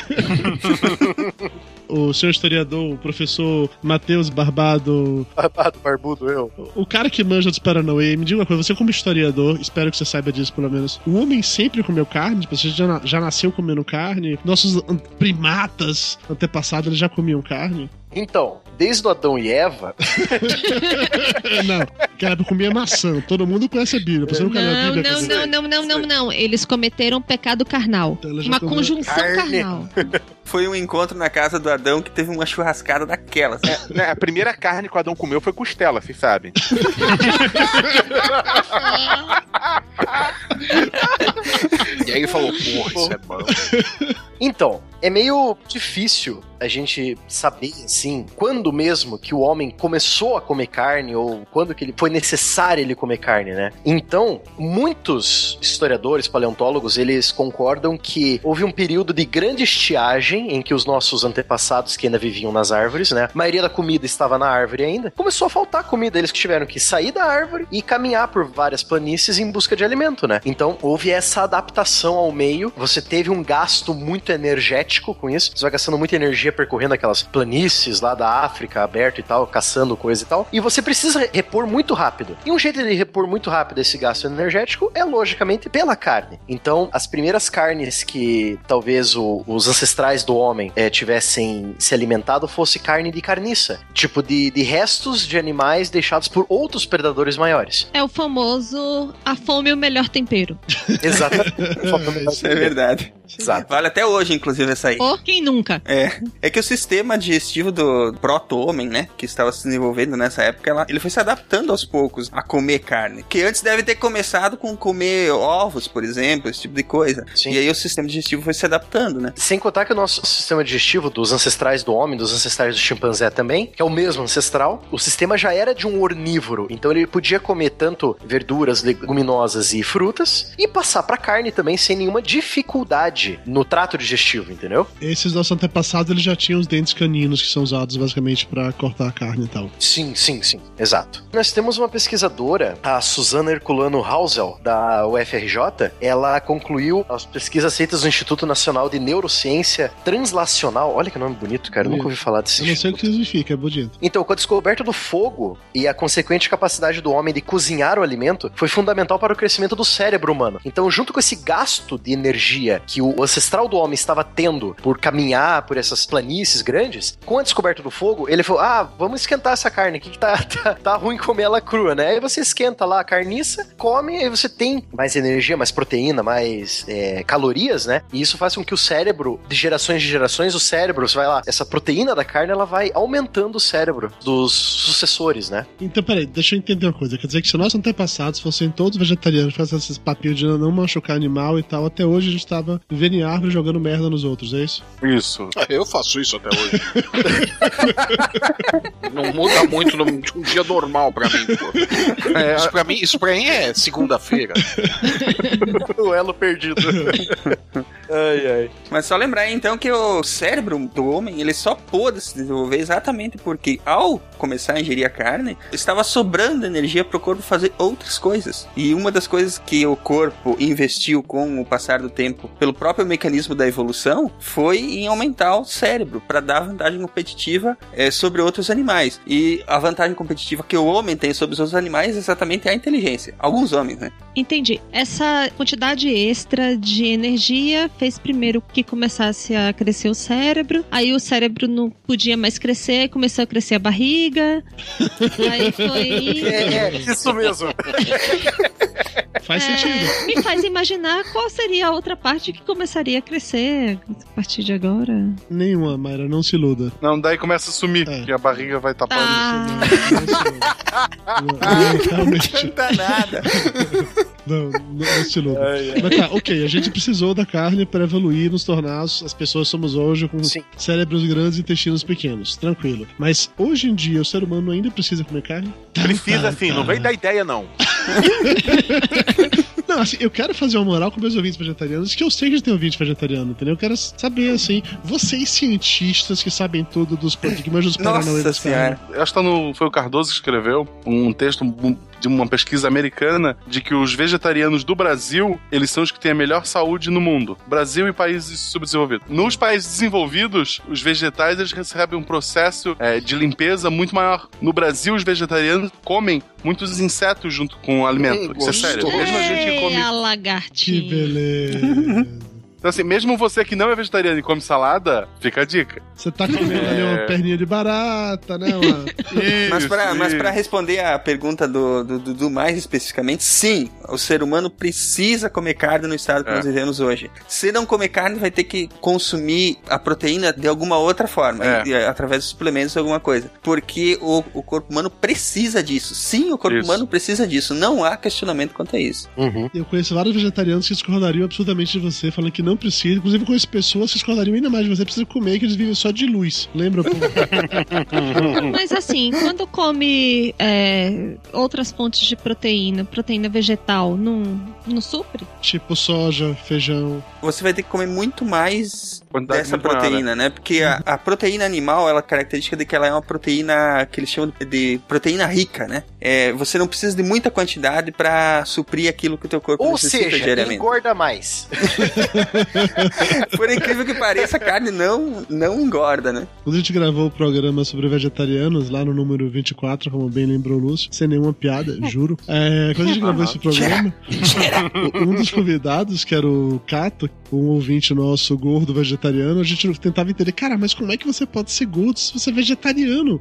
*laughs* o senhor historiador, o professor Matheus Barbado, Barbado, barbudo, eu. o cara que manja dos Paranauê, me diga uma coisa, você como historiador, espero que você saiba disso pelo menos, o homem sempre comeu carne? Tipo, Você já, já nasceu comendo carne? Nossos primatas antepassados, eles já comiam carne? Então, desde o Adão e Eva, *laughs* não, época comia maçã, todo mundo conhece a Bíblia, você a Não, Bíblia? não, cara? não, não, não, não, não. Eles cometeram pecado carnal. Então, Uma conjunção carne. carnal. *laughs* Foi um encontro na casa do Adão que teve uma churrascada daquelas. Né, A primeira carne que o Adão comeu foi costela, vocês sabem. *laughs* E aí ele falou, porra, isso é bom. Então, é meio difícil a gente saber, assim, quando mesmo que o homem começou a comer carne ou quando que ele foi necessário ele comer carne, né? Então, muitos historiadores, paleontólogos, eles concordam que houve um período de grande estiagem em que os nossos antepassados que ainda viviam nas árvores, né? A maioria da comida estava na árvore ainda. Começou a faltar comida, eles tiveram que sair da árvore e caminhar por várias planícies em busca de alimento, né? Então, houve essa adaptação ao meio. Você teve um gasto muito energético com isso. Você vai gastando muita energia percorrendo aquelas planícies lá da África, aberto e tal, caçando coisa e tal. E você precisa repor muito rápido. E um jeito de repor muito rápido esse gasto energético é, logicamente, pela carne. Então, as primeiras carnes que talvez o- os ancestrais do homem eh, tivessem se alimentado fosse carne de carniça. Tipo, de, de restos de animais deixados por outros predadores maiores. É o famoso a fome é o melhor tempero. *laughs* Exatamente. *laughs* Isso é verdade. Exato. Vale até hoje, inclusive, essa aí. Ou quem nunca? É. É que o sistema digestivo do proto-homem, né, que estava se desenvolvendo nessa época, ela- ele foi se adaptando aos poucos a comer carne. Que antes deve ter começado com comer ovos, por exemplo, esse tipo de coisa. E aí o sistema digestivo foi se adaptando, né? Sem contar que o nosso sistema digestivo dos ancestrais do homem, dos ancestrais do chimpanzé também, que é o mesmo ancestral, o sistema já era de um onívoro. Então ele podia comer tanto verduras, leguminosas e frutas e passar pra carne também sem nenhuma dificuldade no trato digestivo, entendeu? Esses nossos antepassados eles já tinham os dentes caninos que são usados basicamente pra cortar a carne e tal. Sim, sim, sim, exato. Nós temos uma pesquisadora, a Suzana Herculano Hausel, da UFRJ. Ela concluiu as pesquisas feitas no Instituto Nacional de Neurociência Translacional. Olha que nome bonito, cara. Eu nunca ouvi falar desse Eu não sei o que significa, é bonito. Então, com a descoberta do fogo e a consequente capacidade do homem de cozinhar o alimento, foi fundamental para o crescimento do cérebro humano. Então, junto com esse gasto de energia que o ancestral do homem estava tendo por caminhar por essas planícies grandes, com a descoberta do fogo, ele falou: ah, vamos esquentar essa carne aqui que tá, *laughs* tá, tá ruim comer ela crua, né? Aí você esquenta lá a carniça, come, aí você tem mais energia, mais proteína, mais é, calorias, né? E isso faz com que o cérebro, de gerações de gerações, o cérebro, você vai lá, essa proteína da carne, ela vai aumentando o cérebro dos sucessores, né? Então, peraí, deixa eu entender uma coisa. Quer dizer que se nossos antepassados fossem todos vegetarianos, fizessem esses papinhos de não machucar animal e tal, até hoje a gente tava vivendo em árvore jogando merda nos outros, é isso? Isso. Eu faço isso até hoje. *laughs* Não muda muito no- de um dia normal pra mim, pô. É, Isso pra mim, isso pra mim é segunda-feira. *laughs* o elo perdido. ai, ai. Mas só lembrar então que o cérebro do homem ele só pôde se desenvolver exatamente porque ao começar a ingerir a carne estava sobrando energia para o corpo fazer outras coisas. E uma das coisas que o corpo investiu com o passar do tempo pelo próprio mecanismo da evolução foi em aumentar o cérebro para dar vantagem competitiva eh, sobre outros animais. E a vantagem competitiva que o homem tem sobre os outros animais é exatamente a inteligência. Alguns homens, né? Entendi. Essa quantidade extra de energia fez primeiro que começasse a crescer o cérebro. Aí o cérebro não podia mais crescer, começou a crescer a barriga. *laughs* Aí foi. É, é, isso mesmo. *laughs* Faz É, sentido. me faz imaginar qual seria a outra parte que começaria a crescer a partir de agora. Nenhuma, Mayra, não se iluda. Não, daí começa a sumir, que a barriga vai tapando. Ah, Não, realmente. Não dá nada. Não, não, não se iluda. *laughs* Mas tá, ok, a gente precisou da carne para evoluir e nos tornar as as pessoas que somos hoje com cérebros grandes e intestinos pequenos. Tranquilo. Mas hoje em dia o ser humano ainda precisa comer carne? Precisa sim, não vem da ideia não. *laughs* Não, assim, eu quero fazer uma moral com meus ouvintes vegetarianos, que eu sei que tem ouvinte vegetariano, entendeu? Eu quero saber, assim, vocês cientistas que sabem tudo dos paradigmas dos paranauê das carnes. Eu acho que tá no, foi o Cardoso que escreveu um texto de uma pesquisa americana de que os vegetarianos do Brasil, eles são os que têm a melhor saúde no mundo. Brasil e países subdesenvolvidos. Nos países desenvolvidos, os vegetais eles recebem um processo é, de limpeza muito maior. No Brasil, os vegetarianos comem muitos insetos junto com o alimento. Isso é sério. Mesmo a gente que come a lagartinha. Que beleza. *laughs* Então, assim, mesmo você que não é vegetariano e come salada, fica a dica. Você tá comendo ali uma perninha de barata, né? Uma... *laughs* Mas pra, isso. mas pra responder a pergunta do, do, do- do mais especificamente, sim, o ser humano precisa comer carne no estado que É. nós vivemos hoje. Se não comer carne, vai ter que consumir a proteína de alguma outra forma, É. através de suplementos ou alguma coisa. Porque o, o corpo humano precisa disso. Sim, o corpo Isso. humano precisa disso. Não há questionamento quanto a isso. Eu conheço vários vegetarianos que discordariam absurdamente de você, falando que não precisa. Inclusive, eu conheço pessoas que discordariam ainda mais você, precisa comer, que eles vivem só de luz. Lembra? *laughs* Mas assim, quando come é, outras fontes de proteína, proteína vegetal, não, não supre? tipo soja, feijão. Você vai ter que comer muito mais Quantidade dessa muito maior, proteína, né? Porque a, a proteína animal, ela é característica de que ela é uma proteína que eles chamam de proteína rica, né? É, você não precisa de muita quantidade pra suprir aquilo que o teu corpo Ou necessita seja, diariamente. engorda mais. *laughs* Por incrível que pareça, a carne não, não engorda, né? Quando a gente gravou o programa sobre vegetarianos, lá no número 24, como bem lembrou o Lúcio, sem nenhuma piada, *laughs* juro. É, quando a gente gravou esse *laughs* programa, um dos convidados, que era o Cato, um ouvinte nosso gordo vegetariano, a gente tentava entender, cara, mas como é que você pode ser gordo se você é vegetariano?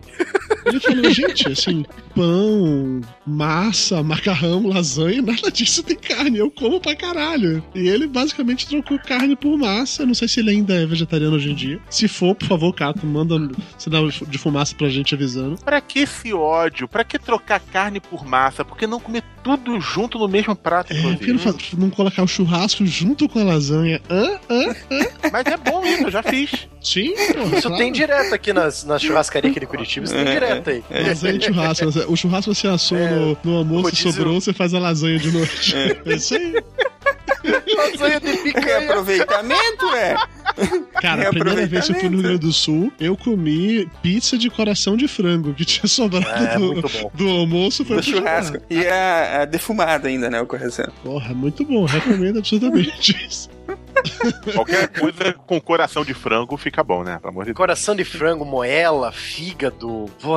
Ele falou, gente, assim, pão, massa, macarrão, lasanha, nada disso tem carne, eu como pra caralho. E ele basicamente trocou carne por massa, não sei se ele ainda é vegetariano hoje em dia. Se for, por favor, Cato, manda sinal de fumaça pra gente avisando. Pra que esse ódio? Pra que trocar carne por massa? Por que não comer tudo junto no mesmo prato, É, por que não, não colocar o churrasco junto com a lasanha? Hã? Hã? Hã? Mas é bom isso, eu já fiz. Sim, porra, Isso claro. tem direto aqui nas, na churrascaria aqui de Curitiba, isso tem direto aí. Lasanha de churrasco. O churrasco você assou no, no almoço, rodízio. sobrou, você faz a lasanha de noite. É, *laughs* isso aí. Lasanha de picanha. Aproveitamento, é. Cara, a primeira vez que eu fui no Rio Grande do Sul, eu comi pizza de coração de frango que tinha sobrado É, do, muito bom. do almoço. Foi Do pro churrasco. E a, a defumada ainda, né? O correção. Porra, muito bom. Recomendo absolutamente *laughs* isso. Qualquer coisa com coração de frango fica bom, né? Pelo amor de Deus. Coração de frango, moela, fígado, pô,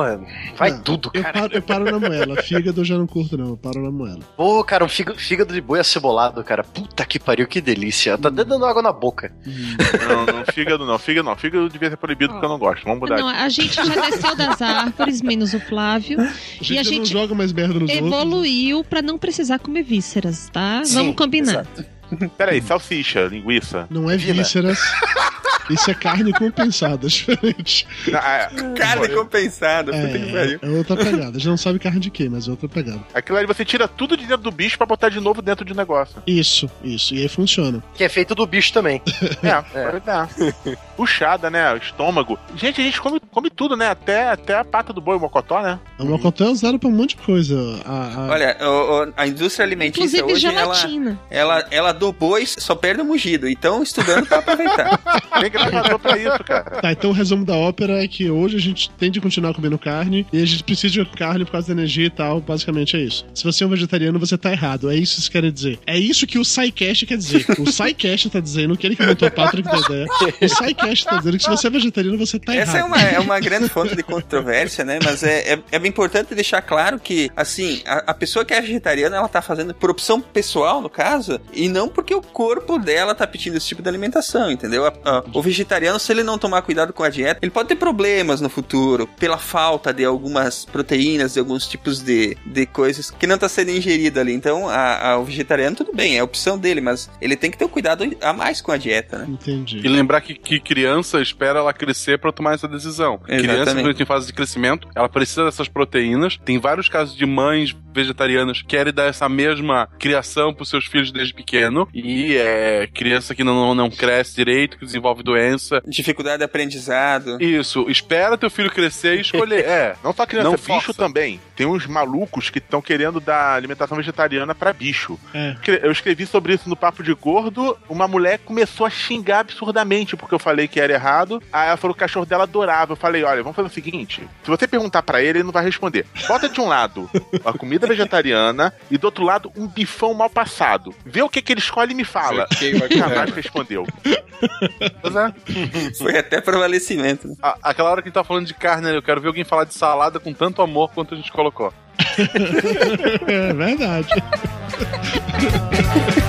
vai tudo, Eu cara. paro, eu paro na moela. Fígado eu já não curto, não. Eu paro na moela. Pô, cara, um fígado, fígado de boi acebolado, cara. Puta que pariu, que delícia. Tá até dando água na boca. Não, não, fígado não, fígado não. Fígado devia ser proibido porque eu não gosto. Vamos mudar. Não, a gente já desceu das árvores, menos o Flávio. A e gente a já não gente joga mais merda nos outros. evoluiu pra não precisar comer vísceras, tá? Sim, Vamos combinar. Peraí, salsicha, linguiça. Não é vísceras. *laughs* Isso é carne compensada, *laughs* diferente. Carne compensada, puta que É, pariu. é outra pegada. A gente não sabe carne de quê, mas é outra pegada. Aquilo ali você tira tudo de dentro do bicho pra botar de novo dentro de um negócio. Isso, isso. E aí funciona. Que é feito do bicho também. *laughs* É, pode dar. Puxada, né? O estômago. Gente, a gente come, come tudo, né? Até, até a pata do boi, o mocotó, né? O mocotó é usado pra um monte de coisa. A, a- Olha, o- o- a indústria alimentícia Inclusive hoje, ela, gelatina. ela, ela do boi só perde o mugido. Então, estudando pra aproveitar. *laughs* Tem gravador pra isso, cara. Tá, então o resumo da ópera é que hoje a gente tem de continuar comendo carne e a gente precisa de carne por causa da energia e tal. Basicamente é isso. Se você é um vegetariano, você tá errado. É isso que isso quer dizer. É isso que o SciCast quer dizer. O SciCast tá dizendo, que ele que montou o Patrick da ideia. O SciCast tá dizendo que se você é vegetariano, você tá Essa é errado. uma, é uma grande fonte de controvérsia, né? Mas é, é, é bem importante deixar claro que, assim, a, a pessoa que é vegetariana, ela tá fazendo por opção pessoal, no caso, e não porque o corpo dela tá pedindo esse tipo de alimentação, entendeu? A- a- o vegetariano, se ele não tomar cuidado com a dieta, ele pode ter problemas no futuro, pela falta de algumas proteínas, de alguns tipos de, de coisas que não tá sendo ingerido ali. Então, a, a- o vegetariano, tudo bem, é a opção dele, mas ele tem que ter um cuidado a mais com a dieta, né? Entendi. E lembrar que, que criança espera ela crescer pra tomar essa decisão. Criança, Exatamente. quando em fase de crescimento, ela precisa dessas proteínas. Tem vários casos de mães vegetarianas que querem dar essa mesma criação pros seus filhos desde pequeno. E é criança que não, não cresce direito, que desenvolve doença. Dificuldade de aprendizado. Isso, espera teu filho crescer e escolher. É, Não só criança, Não bicho força. também. Tem uns malucos que estão querendo dar alimentação vegetariana pra bicho. É. Eu escrevi sobre isso no Papo de Gordo. Uma mulher começou a xingar absurdamente porque eu falei que era errado. Aí ela falou que o cachorro dela adorava. Eu falei: olha, vamos fazer o seguinte: se você perguntar pra ele, ele não vai responder. Bota de um lado a comida vegetariana e do outro lado um bifão mal passado. Vê o que, que ele escolhe e me fala. Vai Jamais respondeu. Pois *laughs* é. Foi até prevalecimento. né? A- aquela hora que a gente tá falando de carne, né, eu quero ver alguém falar de salada com tanto amor quanto a gente colocou. *laughs* É verdade. *laughs*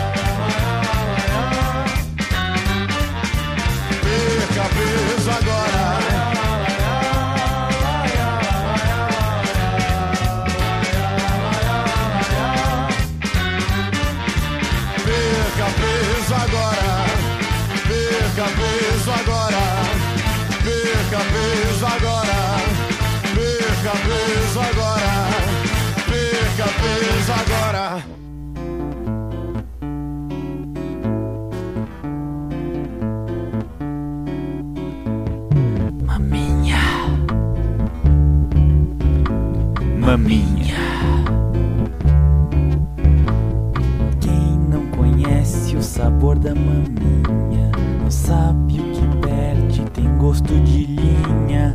da maminha. Não sabe o que perde, tem gosto de linha.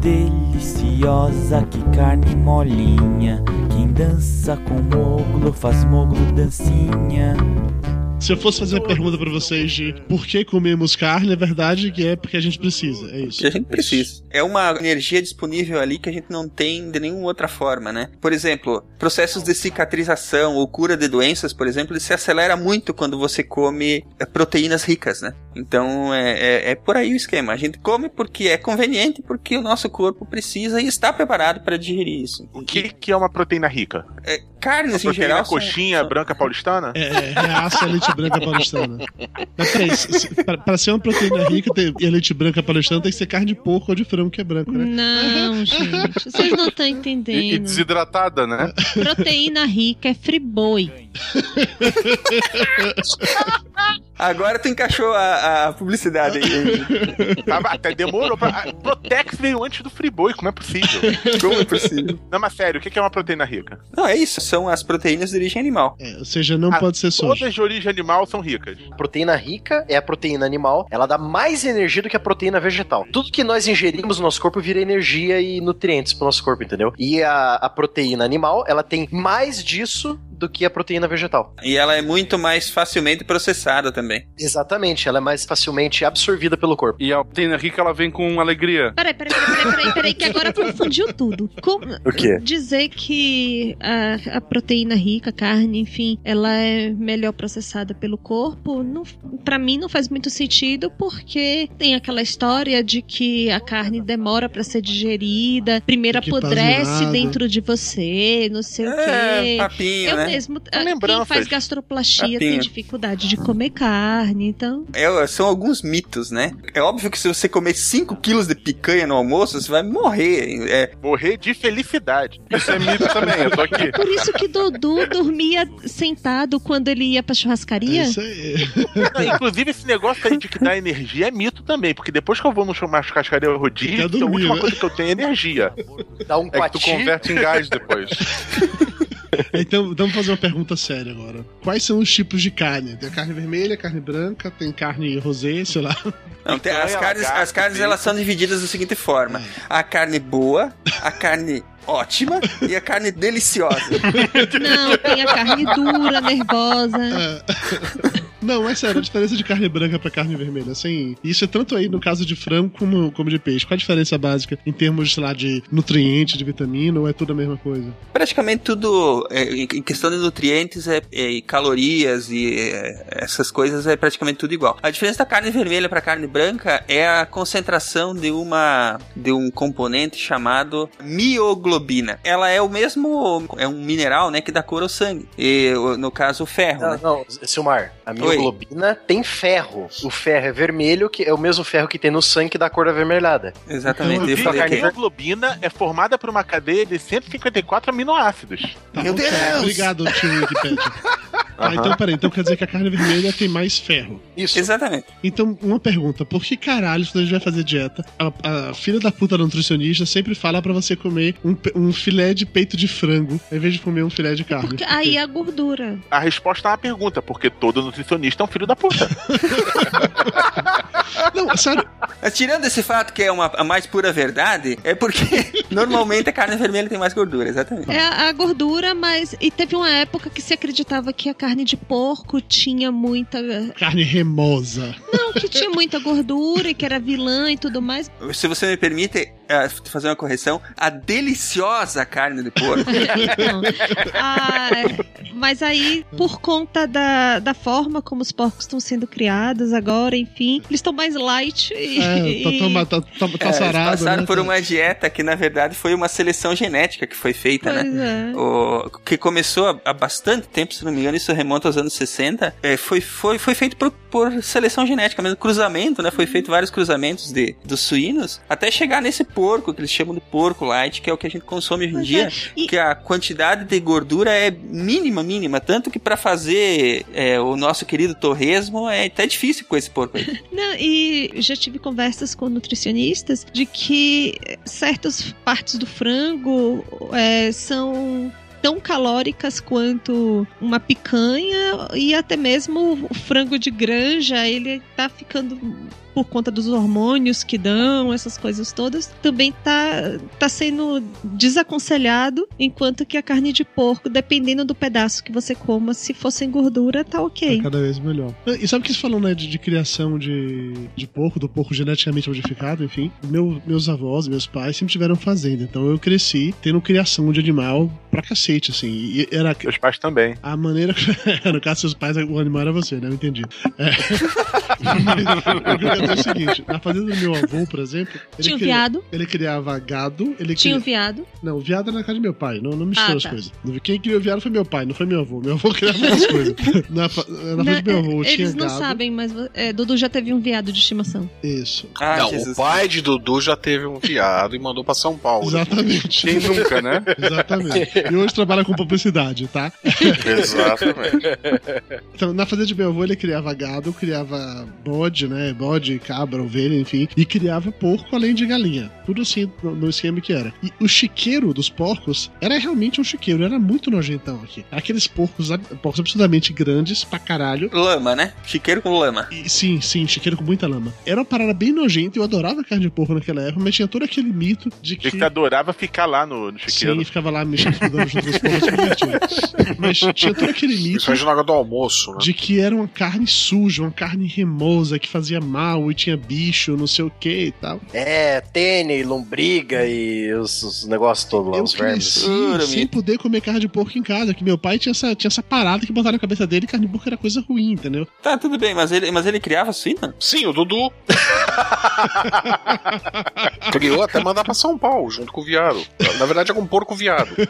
Deliciosa, que carne molinha. Quem dança com moglo faz moglo dancinha. Se eu fosse fazer a pergunta pra vocês de por que comemos carne, a verdade é que é porque a gente precisa. É isso. Que a gente precisa. É uma energia disponível ali que a gente não tem de nenhuma outra forma, né? Por exemplo, processos de cicatrização ou cura de doenças, por exemplo, ele se acelera muito quando você come eh, proteínas ricas, né? Então é, é, é por aí o esquema. A gente come porque é conveniente, porque o nosso corpo precisa e está preparado para digerir isso. O que, que é uma proteína rica? É, carnes em proteína geral. são- coxinha branca paulistana? É, é, reaça a leite branca paulistana. Mas peraí, se- se- pra, pra ser uma proteína rica e a leite branca paulistana tem que ser carne de porco ou de frango que é branco, né? Não, gente, vocês não estão E, e entendendo. desidratada, né? Proteína rica é friboi. *laughs* Agora tu encaixou a, a publicidade aí. Tava- *laughs* até demorou. Pra... a Protex veio antes do Friboi, como é possível? Como é possível? Não, mas sério, o que é uma proteína rica? Não, é isso. São as proteínas de origem animal. É, ou seja, não Ah, pode ser soja. Todas de origem animal são ricas. Proteína rica é a proteína animal, ela dá mais energia do que a proteína vegetal. Tudo que nós ingerimos no nosso corpo vira energia e nutrientes pro nosso corpo, entendeu? E a, a proteína animal, ela tem mais disso do que a proteína vegetal. E ela é muito mais facilmente processada também. Exatamente, ela é mais facilmente absorvida pelo corpo. E a proteína rica, ela vem com alegria. Peraí, peraí, peraí, peraí, peraí, peraí, que agora confundiu tudo. Como O quê? dizer que a, a proteína rica, a carne, enfim, ela é melhor processada pelo corpo, não, para mim não faz muito sentido, porque tem aquela história de que a carne demora pra ser digerida, primeiro apodrece dentro de você, não sei o É, quê. papinho, Eu né? Mesmo, São ah, quem faz gastroplastia tem Papinho. dificuldade de comer carne, então É, são alguns mitos, né? É óbvio que se você comer 5 quilos de picanha no almoço, você vai morrer. É, Morrer de felicidade. Isso é mito também, eu tô aqui. Por isso que Dudu dormia sentado quando ele ia pra churrascaria? Isso aí. Não, Inclusive, esse negócio aí de que dá energia é mito também, porque depois que eu vou no churrascaria rodízio, Quer a última né? coisa que eu tenho é energia. Dá um É que tu converte em gás depois. *laughs* *laughs* Então, vamos fazer uma pergunta séria agora. Quais são os tipos de carne? Tem a carne vermelha, carne branca, tem carne rosé, sei lá. não, tem- as carnes, as carnes elas são divididas da seguinte forma: a carne boa, a carne ótima e a carne deliciosa. Não, tem a carne dura, nervosa. Não, é sério, a diferença de carne branca pra carne vermelha, assim, isso é tanto aí no caso de frango como, como de peixe. Qual a diferença básica em termos, sei lá, de nutriente, de vitamina, ou é tudo a mesma coisa? Praticamente tudo, é, em questão de nutrientes é, é, e calorias e é, essas coisas é praticamente tudo igual. A diferença da carne vermelha para carne branca é a concentração de uma de um componente chamado mioglobina. Ela é o mesmo, é um mineral, né, que dá cor ao sangue. E no caso o ferro, Não, né? não, Silmar, a mioglobina tem ferro. O ferro é vermelho, que é o mesmo ferro que tem no sangue que dá cor avermelhada. Exatamente. Falei a hemoglobina é formada por uma cadeia de 154 aminoácidos. Tá Meu Deus! cara. Obrigado, tio Wikipedia. *laughs* Ah, então peraí, então quer dizer que a carne vermelha tem mais ferro. Isso. Exatamente. Então, uma pergunta: por que caralho, quando a gente vai fazer dieta, a, a filha da puta nutricionista sempre fala pra você comer um, um filé de peito de frango, em vez de comer um filé de carne? Porque aí é a gordura. A resposta é uma pergunta, porque todo nutricionista é um filho da puta. *laughs* Não, sério, Mas tirando esse fato que é uma, a mais pura verdade, é porque *laughs* normalmente a carne vermelha tem mais gordura, exatamente. É a a gordura, mas. E teve uma época que se acreditava que a carne de porco tinha muita. carne remosa. Não, que tinha muita gordura e que era vilã e tudo mais. Se você me permite eh, fazer uma correção, a deliciosa carne de porco. *laughs* Ah, é. mas aí, por conta da, da forma como os porcos estão sendo criados agora, enfim, eles estão mais light e. É, tá, tá, tá, tá, É, eles sarado, passaram né? por uma dieta que, na verdade, foi uma seleção genética que foi feita, Pois né? é. O, que começou há, há bastante tempo, se não me engano, isso remonta aos anos 60. é, foi, foi, foi feito por, por seleção genética, mesmo cruzamento, né? Foi feito vários cruzamentos de, dos suínos até chegar nesse porco, que eles chamam de porco light, que é o que a gente consome hoje em dia. é, e- Que a quantidade de gordura é mínima, mínima. Tanto que para fazer é, o nosso querido torresmo é até difícil com esse porco aí. *laughs* Não, e já tive conversas com nutricionistas de que certas partes do frango é, são tão calóricas quanto uma picanha e até mesmo o frango de granja, ele tá ficando por conta dos hormônios que dão, essas coisas todas, também tá, tá sendo desaconselhado, enquanto que a carne de porco, dependendo do pedaço que você coma, se for sem gordura, tá ok. Cada vez melhor. E sabe o que eles falam, né, de, de criação de, de porco, do porco geneticamente modificado, enfim? Meu, meus avós, meus pais sempre tiveram fazenda, então eu cresci tendo criação de animal pra cacete, assim. E era Meus pais também. a maneira. *laughs* no caso, seus pais, o animal era você, né? Eu entendi. É. *laughs* É o seguinte: na fazenda do meu avô, por exemplo. Ele Tinha um viado? Ele criava gado. Ele Tinha um viado. Não, o viado era na casa do meu pai. Não, não mistura Ah, as tá. coisas. Quem criou viado foi meu pai, não foi meu avô. Meu avô criava outras coisas. *laughs* Na, fa- na frente do meu avô tinha é, Eles não gado. sabem, mas é, Dudu já teve um viado de estimação. Isso. não, o pai de Dudu já teve um viado e mandou pra São Paulo. Exatamente. Quem nunca, né? *laughs* Exatamente. E hoje trabalha com publicidade, tá? Exatamente. Então, na fazenda de meu avô, ele criava gado, criava bode, né? Bode, cabra, ovelha, enfim. E criava porco além de galinha. Tudo assim, no, no esquema que era. E o chiqueiro dos porcos era realmente um chiqueiro. Era muito nojentão aqui. Aqueles porcos, porcos absurdamente grandes pra caralho. Lama, né? Chiqueiro com lama. E, sim, sim, chiqueiro com muita lama. Era uma parada bem nojenta. Eu adorava carne de porco naquela época, mas tinha todo aquele mito de que. De que adorava ficar lá no, no chiqueiro. Sim, ficava lá mexendo junto com os porcos. *laughs* Mas tinha todo aquele mito. Na hora do almoço, né? De que era uma carne suja, uma carne remosa, que fazia mal e tinha bicho, não sei o que e tal. É, tênis, lombriga e os, os negócios todos lá, Eu os vermes. cresci sem poder comer carne de porco em casa, que meu pai tinha essa, tinha essa parada que botaram na cabeça dele que carne de porco era coisa ruim, entendeu? Tá, tudo bem, mas ele, mas ele criava suína? Sim, o Dudu. *laughs* Criou até mandar pra São Paulo, junto com o viado. Na verdade é com porco viado. *laughs*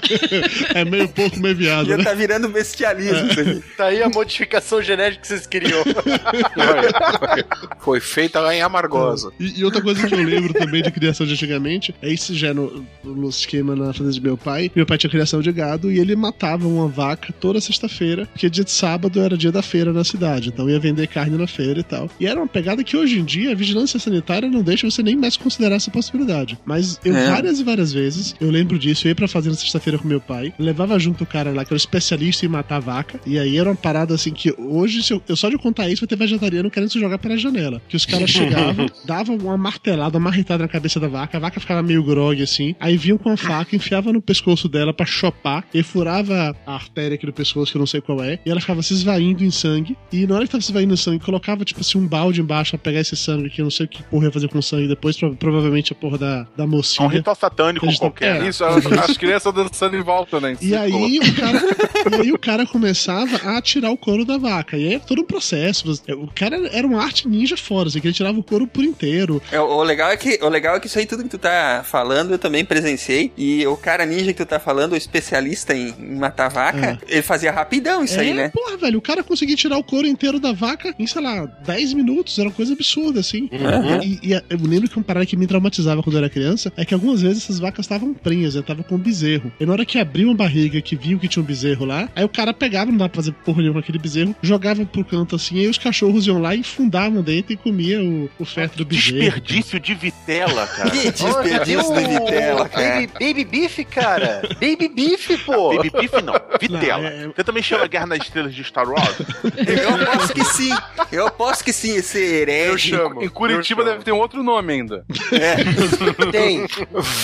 É meio porco, meio viado, Já né? tá virando bestialismo aqui. Tá aí a modificação genética que vocês queriam. *laughs* Foi feita lá em Amargosa. E, e outra coisa que eu lembro também de criação de antigamente, é isso já no, no esquema na fazenda de meu pai. Meu pai tinha criação de gado e ele matava uma vaca toda sexta-feira, porque dia de sábado era dia da feira na cidade, então ia vender carne na feira e tal. E era uma pegada que hoje em dia a vigilância sanitária não deixa você nem mais considerar essa possibilidade. Mas eu É. várias e várias vezes, eu lembro disso, eu ia pra fazenda sexta-feira com meu pai, levava junto o cara lá que era o especialista em matar vaca, e aí era uma parada assim que hoje, se eu, eu só de contar isso, vai ter vegetariano querendo se jogar pela janela. Que os caras chegavam, *laughs* davam uma martelada, uma marretada na cabeça da vaca, a vaca ficava meio grog assim, aí vinham com a faca, enfiava no pescoço dela pra chopar, e furava a artéria aqui do pescoço, que eu não sei qual é, e ela ficava se esvaindo em sangue, e na hora que tava se esvaindo em sangue, colocava tipo assim um balde embaixo pra pegar esse sangue, que eu não sei o que porra ia fazer com o sangue depois, pro- provavelmente a porra da, da É um mocinha. ritual satânico Eles qualquer. é. Isso, as, as crianças dançando em volta, né? em E aí, o cara, e aí o cara começava a tirar o couro da vaca. E aí era todo um processo. O cara era uma arte ninja fora, assim, que ele tirava o couro por inteiro. É, o, legal é que, o legal é que isso aí tudo que tu tá falando eu também presenciei. E o cara ninja que tu tá falando, o especialista em, em matar vaca, ele fazia rapidão isso aí, é, né? porra, velho, o cara conseguia tirar o couro inteiro da vaca em, sei lá, 10 minutos. Era uma coisa absurda, assim. Uhum. E, e eu lembro que uma parada que me traumatizava quando eu era criança é que algumas vezes essas vacas estavam prenhas, né? Tava com um bezerro. E na hora que abriu uma barriga que viu que tinha um bezerro lá, aí o cara pegava, não dá pra fazer porra nenhuma com aquele bezerro, jogava pro canto assim, e aí os cachorros iam lá e fundavam dentro e comia o, o feto do bezerro. Desperdício de vitela, cara. *laughs* Que desperdício de vitela, cara. Baby, baby beef, cara. Baby beef, pô. Baby beef não, vitela. Não, é- Você também chama Guerra nas Estrelas de Star Wars? Eu aposto que sim. Eu aposto que sim, esse herege. Em Curitiba deve ter um outro nome ainda. *laughs* Tem.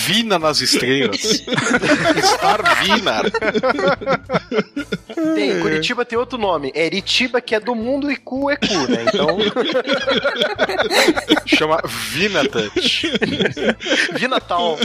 Vina nas estrelas. *laughs* Star Vinar. Tem. Curitiba tem outro nome. É Eritiba, que é do mundo, e cu é cu, né? Então. Chama Vinatouch. Vinatal.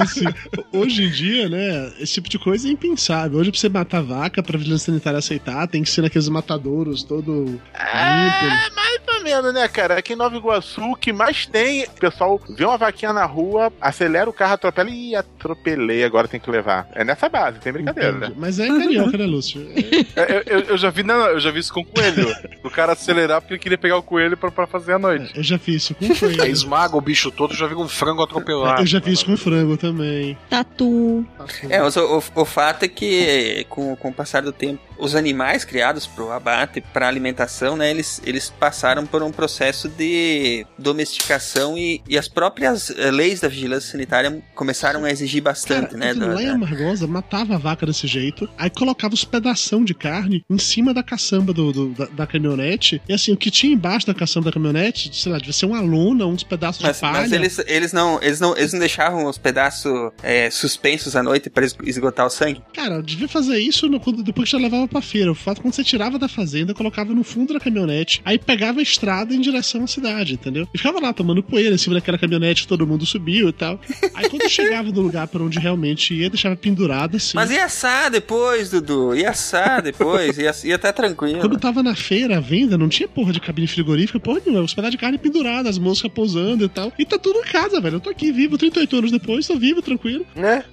Assim, hoje em dia, né, esse tipo de coisa é impensável. Hoje, pra você matar vaca, pra vigilância sanitária aceitar, tem que ser naqueles matadouros todo limpo. É, mais ou menos, né, cara? Aqui em Nova Iguaçu, o que mais tem, o pessoal vê uma vaquinha na rua, acelera o carro, atropela e atropelei, agora tem que levar. É nessa base, tem brincadeira, né? Mas é carioca, né, Lúcio? É- *laughs* É, eu, eu- eu já vi, não, eu já vi isso com coelho. O cara acelerar porque ele queria pegar o coelho pra, pra fazer a noite. Eu já fiz isso com coelho. Aí *laughs* esmaga o bicho todo, já viu um frango atropelado. Eu já fiz com frango também. Tatu. É, mas o, o, o fato é que com, com o passar do tempo os animais criados pro abate, pra alimentação, né, eles, eles passaram por um processo de domesticação e, e as próprias eh, leis da vigilância sanitária começaram a exigir bastante, né? Lá da- em da- Amargosa, matava a vaca desse jeito, aí colocava os pedação de carne em cima da caçamba do, do- da, da caminhonete, e assim, o que tinha embaixo da caçamba da caminhonete, sei lá, devia ser uma lona, uns pedaços Mas, de palha. mas eles, eles, não, eles, não, eles não deixavam os pedaços é, suspensos à noite para esgotar o sangue? Cara, devia fazer isso no- depois que já levava pra feira. O fato é quando você tirava da fazenda, colocava no fundo da caminhonete, aí pegava a estrada em direção à cidade, entendeu? E ficava lá tomando poeira em cima daquela caminhonete que todo mundo subiu e tal. Aí quando *laughs* chegava no lugar pra onde realmente ia, deixava pendurada assim. Mas ia assar depois, Dudu. Ia assar depois. ia, ia estar tranquilo. Quando tava na feira, à venda, não tinha porra de cabine frigorífica, porra nenhuma. Os pedaços de carne pendurados, as moscas pousando e tal. E tá tudo em casa, velho. Eu tô aqui vivo 38 anos depois, tô vivo, tranquilo. Né?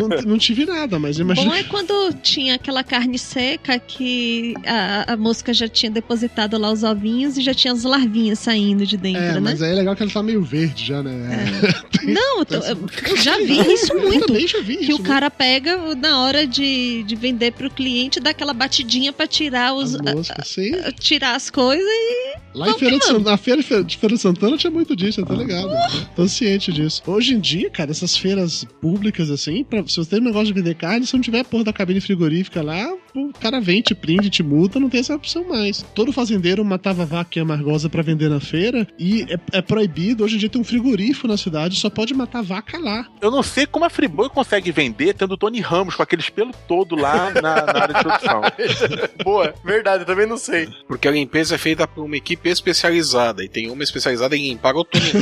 não, não tive nada, mas imagina. Bom é quando tinha aquela carne seca que a, a mosca já tinha depositado lá os ovinhos e já tinha as larvinhas saindo de dentro, É, né? mas aí é legal que ela tá meio verde já, né? *laughs* Não, eu, tô- eu já vi *laughs* isso Eu muito. também já vi que o cara pega na hora de, de vender pro cliente, dá aquela batidinha pra tirar os. A- a- tirar as coisas e. Lá em Feira de Santana, na feira de Feira de Santana tinha muito disso, eu tô ligado. Tô ciente disso. Hoje em dia, cara, essas feiras públicas assim, pra, se você tem um negócio de vender carne, se não tiver a porra da cabine frigorífica lá, o cara vem, te prende, te multa, não tem essa opção mais. Todo fazendeiro matava vaca e amargosa pra vender na feira e é, é proibido. Hoje em dia tem um frigorífico na cidade, só pode matar vaca lá. Eu não sei como a Friboi consegue vender tendo o Tony Ramos com aqueles pelos todo lá na, na área de produção. *laughs* Boa, verdade, eu também não sei. Porque a limpeza é feita por uma equipe especializada e tem uma especializada em limpar o túnel.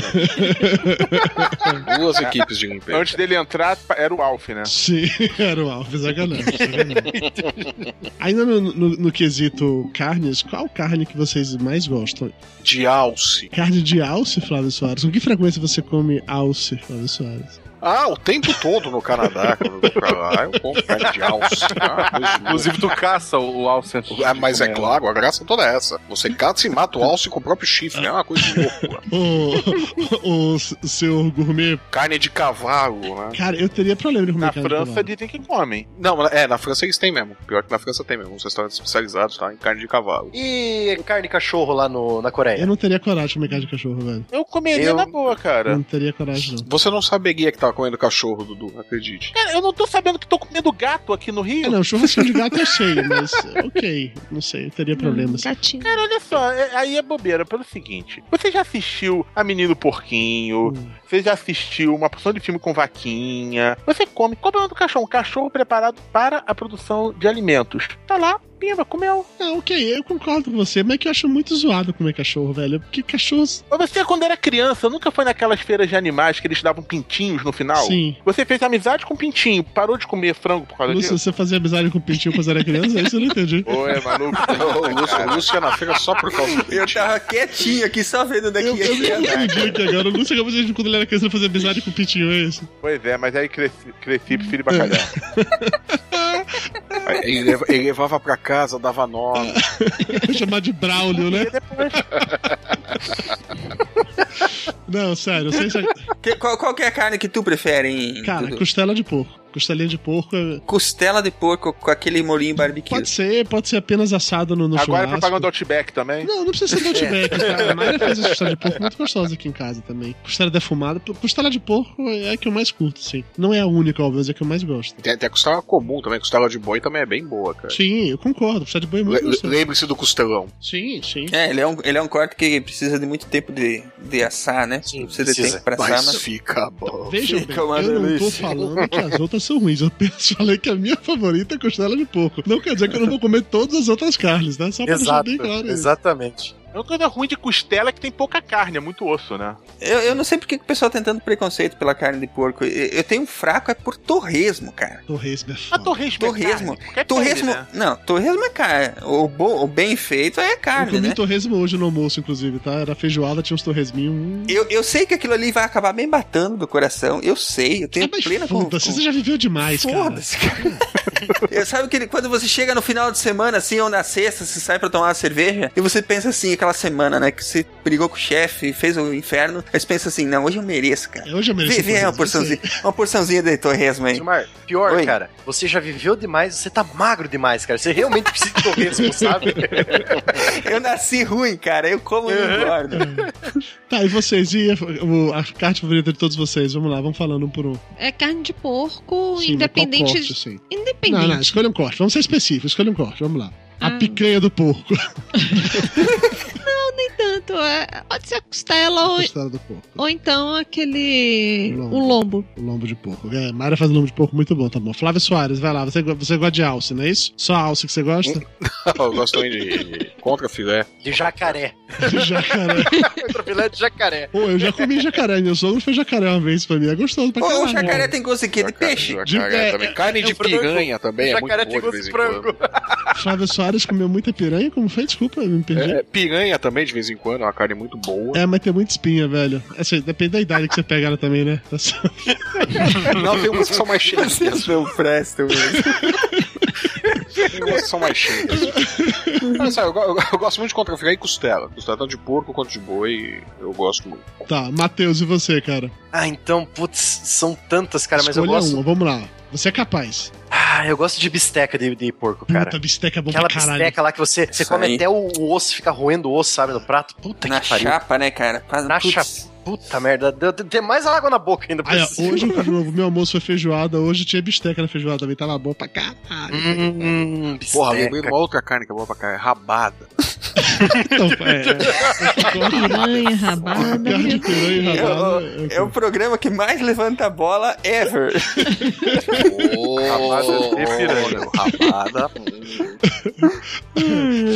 Duas equipes de limpeza. Antes dele entrar, era o Alf, né? Sim, *laughs* era o Alves, sacanagem. sacanagem. Ainda no, no, no quesito carnes, qual carne que vocês mais gostam? De alce. Carne de alce, Flávio Soares. Com que frequência você come alce, Flávio Soares? Ah, o tempo todo no Canadá, quando eu eu como carne de alce. Ah, Inclusive, tu caça o, o alce. Ah, mas é claro, a graça toda é essa. Você caça e mata o alce com o próprio chifre. É uma coisa de louco. O, o, o senhor gourmet. Carne de cavalo, né? Cara, eu teria problema de comer Na França dizem que comem. Não, é, na França eles têm mesmo. Pior que na França tem mesmo. Uns restaurantes especializados, tá? Em carne de cavalo. E carne de cachorro lá no, na Coreia? Eu não teria coragem de comer carne de cachorro, velho. Eu comeria Eu- na boa, cara. Não teria coragem, não. Você não saberia que tava comendo cachorro, Dudu, acredite. Cara, eu não tô sabendo que tô comendo gato aqui no Rio. É, não, churrasquinho de gato eu sei, mas ok, não sei, eu teria problemas. Gatinho. Cara, olha só, é- aí é bobeira pelo seguinte: você já assistiu A Menino Porquinho, você já assistiu uma porção de filme com vaquinha, você come. Qual é o nome do cachorro? Um cachorro preparado para a produção de alimentos. Tá lá, pimba, comeu. Não, ok, eu concordo com você, mas é que eu acho muito zoado comer cachorro, velho. Porque cachorros. Mas você, quando era criança, nunca foi naquelas feiras de animais que eles davam pintinhos no final? Sim. Você fez amizade com pintinho, parou de comer frango por causa Lúcio, disso? você fazia amizade com o pintinho quando você era criança? Isso eu não entendi. *laughs* *laughs* Ô, é maluco. o Lúcio, o Lúcio ia na feira só por causa do Eu tava quietinho aqui, só vendo daqui Eu, eu aqui. me confundi aqui agora. O Lúcio acabou de quando ele era criança fazia amizade com o pintinho, é isso? Pois é, mas aí cresci, cresci pro filho bacalhau. Ele, ele levava pra casa, dava nome. Vou *laughs* chamar de Braulio, né? Depois, Não, sério, eu sei se. Que- qual, qual que é a carne que tu prefere, hein? Cara, costela de porco. Costelinha de porco é- Costela de porco com aquele molinho barbecue. pode ser, pode ser apenas assado no, no Agora é churrasco. propaganda do Outback também. Não, não precisa ser do *laughs* Outback, cara. A Mayra faz essa costela de porco muito gostosa aqui em casa também. Costela defumada. Costela de porco é a que eu mais curto, sim. Não é a única, óbvio, mas é a que eu mais gosto. Tem, tem a costela comum também, costela de boi também é bem boa, cara. Sim, eu concordo. Costela de boi é muito Le-. Lembre-se do costelão. Sim, sim. É, ele é, um, ele é um corte que precisa de muito tempo de, de assar, né? Sim, precisa de precisa. tempo pra assar, Mas mas... fica bom. Vejam bem, Fica uma eu não tô delícia. falando que as outras são ruins. Eu apenas *laughs* falei que a minha favorita é costela de porco. Não quer dizer que eu não vou comer todas as outras carnes, né? Só pra deixar Exato, bem claro isso. É uma coisa ruim de costela é que tem pouca carne, é muito osso, né? Eu, eu não sei porque que o pessoal tem tanto preconceito pela carne de porco. Eu, eu tenho um fraco é por torresmo, cara. Torresmo é A foda. torresmo, Torresmo. É Torresmo. carne, né? Não, torresmo é carne. O, bo, o bem feito é Eu carne, comi né? torresmo hoje no almoço, inclusive, tá? Era feijoada, tinha uns torresminhos. Hum. Eu, eu sei que aquilo ali vai acabar bem batendo do coração. Eu sei, eu tenho Ah, mas plena com, foda-se, com- você já viveu demais, cara. Foda-se, cara. *laughs* Eu sabe que quando você chega no final de semana, assim, ou na sexta, você sai pra tomar uma cerveja, e você pensa assim, aquela semana, né? Que você brigou com o chefe, fez o inferno. Aí você pensa assim, não, hoje eu mereço, cara. Hoje eu mereço Vê, vê fazer uma porçãozinha, uma porçãozinha de torresmo aí. Gilmar, pior, Oi. cara, você já viveu demais, você tá magro demais, cara. Você realmente precisa de torresmo, *laughs* sabe? Eu nasci ruim, cara. Eu como e não engordo. *laughs* Tá, e vocês? E a, o- a carne favorita de todos vocês? Vamos lá, vamos falando um por um. É carne de porco, Sim, mas independente. qual corte, assim? Independente. Não, não, escolha um corte. Vamos ser específicos, escolha um corte, vamos lá. A Ah. picanha do porco. *laughs* Não, nem tanto. É, pode ser a costela ou, Costela do porco. ou então aquele. Lombo. O lombo. O lombo de porco. É, Mayra faz lombo de porco muito bom, tá bom. Flávio Soares, vai lá. Você, você gosta de alce, não é isso? Só alce que você gosta? *laughs* eu gosto também de, de contra filé. De jacaré. De jacaré. *laughs* Contra filé de jacaré. Pô, eu já comi jacaré. Meu sogro fez jacaré uma vez pra mim. É gostoso pra Ô, caralho. o jacaré tem gosto aqui de peixe. De- é, também. Carne é de o frango. piranha também é muito Jacaré boa tem de gosto de frango. Flávio Soares comeu muita piranha? Como foi? Desculpa, eu me perdi. É, piranha também, de vez em quando, é uma carne muito boa. É, mas tem muita espinha, velho. Assim, depende da idade que você pega ela também, né? *laughs* Não, tem umas que são mais cheias. Vocês não prestam mesmo. Tem umas que são mais cheias. Mas, sabe, eu, eu gosto muito de contra filé e costela. Costela tanto de porco quanto de boi, eu gosto muito. Tá, Matheus, e você, cara? Ah, então, putz, são tantas, cara, mas eu Escolha gosto. uma, vamos lá. Você é capaz. Ah, eu gosto de bisteca de, de porco, cara. Puta, bisteca é bom Aquela pra caralho. bisteca lá que você, você Isso come aí. até o, o osso, fica roendo o osso, sabe, no prato. Puta Na que pariu. chapa, né, cara? Faz- Na putz. chapa. Puta merda, deu- deu- tem mais água na boca ainda. Aí, hoje *laughs* meu almoço foi feijoada, hoje tinha bisteca na feijoada também, tava bom pra caralho. Hum, Porra, bisteca. lembrei de uma outra carne que é boa pra carne, rabada. Então, *laughs* é, Piranha, rabada. piranha e É rabada. é o programa que mais levanta a bola ever. *laughs* Rabada de piranha. Rabada. *laughs*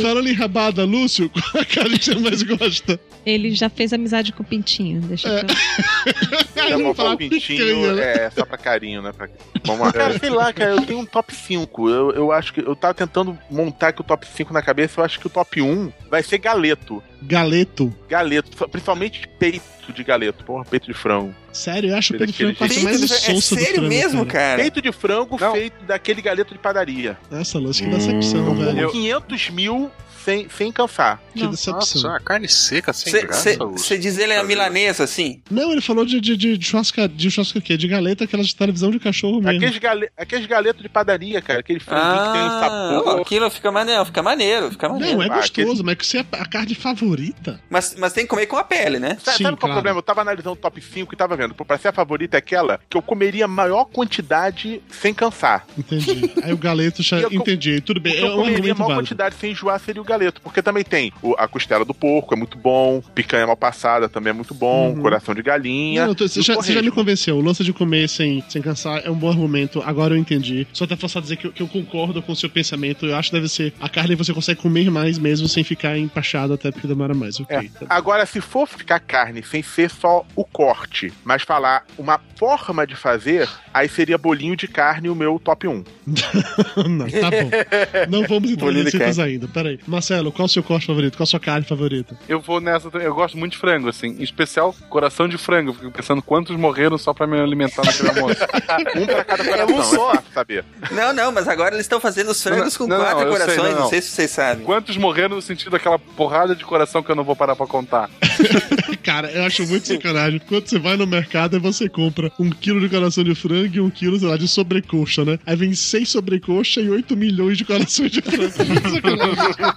Falando em rabada, Lúcio, qual a carne que você mais gosta? Ele já fez amizade com o Pintinho, deixa É. pra lá. Já Não vou fala o pintinho, é só pra carinho, né? Pra... Vamos lá. Cara, sei lá, cara, eu tenho um top 5. Eu, eu acho que. Eu tava tentando montar aqui o top 5 na cabeça, eu acho que o top 1 vai ser galeto. Galeto. Galeto, principalmente peito de galeto, porra, peito de frango. Sério, eu acho o Pedro Daquele Franco passa jeito. mais Peito de- é insossa do sério frango, mesmo, cara? Peito de frango feito daquele galeto de padaria. Nossa, Lúcio, que decepção, Por velho. 500 mil sem, sem cansar. Que decepção. Nossa, uma carne seca sem graça, Lúcio. Você diz ele é milanesa, assim? Não, ele falou de, de, de, de churrasca, de churrasca o quê? De galeta, aquelas de televisão de cachorro mesmo. Aqueles, gale... Aqueles galetos de padaria, cara. Aquele franguinho que tem um Ah, sabor. aquilo fica maneiro, fica maneiro, fica maneiro. Não, é Ah, gostoso, mas que você é a carne favorita. Mas, mas tem que comer com a pele, né? Sabe, sabe qual é o problema? Eu tava analisando o top 5 e tava vendo. Pô, Pra ser a favorita é aquela que eu comeria a maior quantidade sem cansar. Entendi. Aí o galeto já. Eu- Entendi. Tudo O bem. É eu um comeria a maior válido. quantidade sem enjoar seria o galeto. Porque também tem o- a costela do porco, é muito bom. Picanha mal passada também é muito bom. Uhum. Coração de galinha. Não, tô- você, já, você já me convenceu. O lance de comer sem, sem cansar é um bom argumento. Agora eu entendi. Só até forçado a dizer que, eu- que eu concordo com o seu pensamento. Eu acho que deve ser a carne você consegue comer mais mesmo sem ficar empachado, até porque demora mais. Ok. É. tá. Agora, se for ficar carne sem ser só o corte, mas falar uma forma de fazer, aí seria bolinho de carne o meu top 1. *laughs* Não, tá bom. *laughs* Não vamos entrar carne. ainda. Peraí. Marcelo, qual é o seu corte favorito? Qual a sua carne favorita? Eu vou nessa também. Eu gosto muito de frango, assim. Em especial, coração de frango. Fico pensando quantos morreram só pra me alimentar naquele almoço. *laughs* um pra cada coração, um só. é saber. Não, não, mas agora eles estão fazendo os frangos com Não, não, quatro sei, corações, não, não, não. sei se vocês sabem. Quantos morreram no sentido daquela porrada de coração que eu não vou parar pra contar? *laughs* Cara, eu acho muito sacanagem. Quando você vai no mercado e você compra um quilo de coração de frango e um quilo, sei lá, de sobrecoxa, né? Aí vem seis sobrecoxa e 8 milhões de corações de frango. *laughs*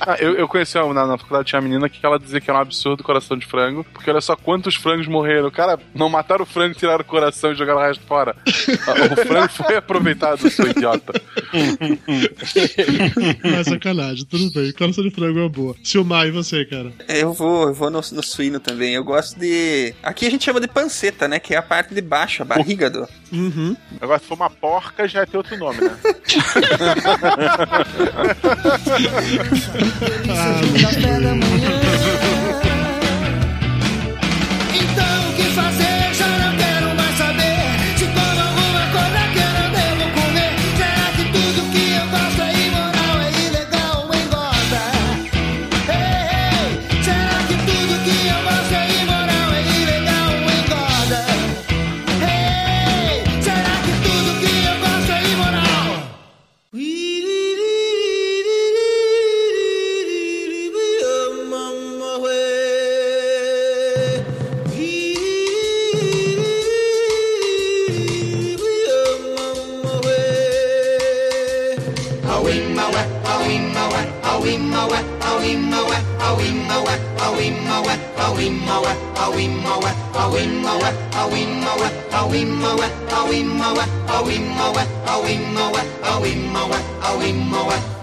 Ah, eu, eu conheci uma, na, na faculdade tinha uma menina que ela dizia que era um absurdo coração de frango, porque olha só quantos frangos morreram. Cara, não mataram o frango, tiraram o coração e jogaram o resto fora. Ah, O frango foi aproveitado, seu idiota. *laughs* Mas sacanagem, tudo bem. Coração de frango é uma boa. Silmar, e você, cara? Eu vou, eu vou no, no suíno também. Eu gosto de. Aqui a gente chama de panceta, né? Que é a parte de baixo, a barriga do. Uhum. Agora, se for uma porca, já tem outro nome, né? *laughs* Café da manhã. A wet, a wimma wet, a wimma wet, a wimma wet, a wimma wet, a wimma wet, a wimma wet, a wimma wet, a wimma wet, a wimma wet, a wimma wet, a wimma wet, a wimma wet.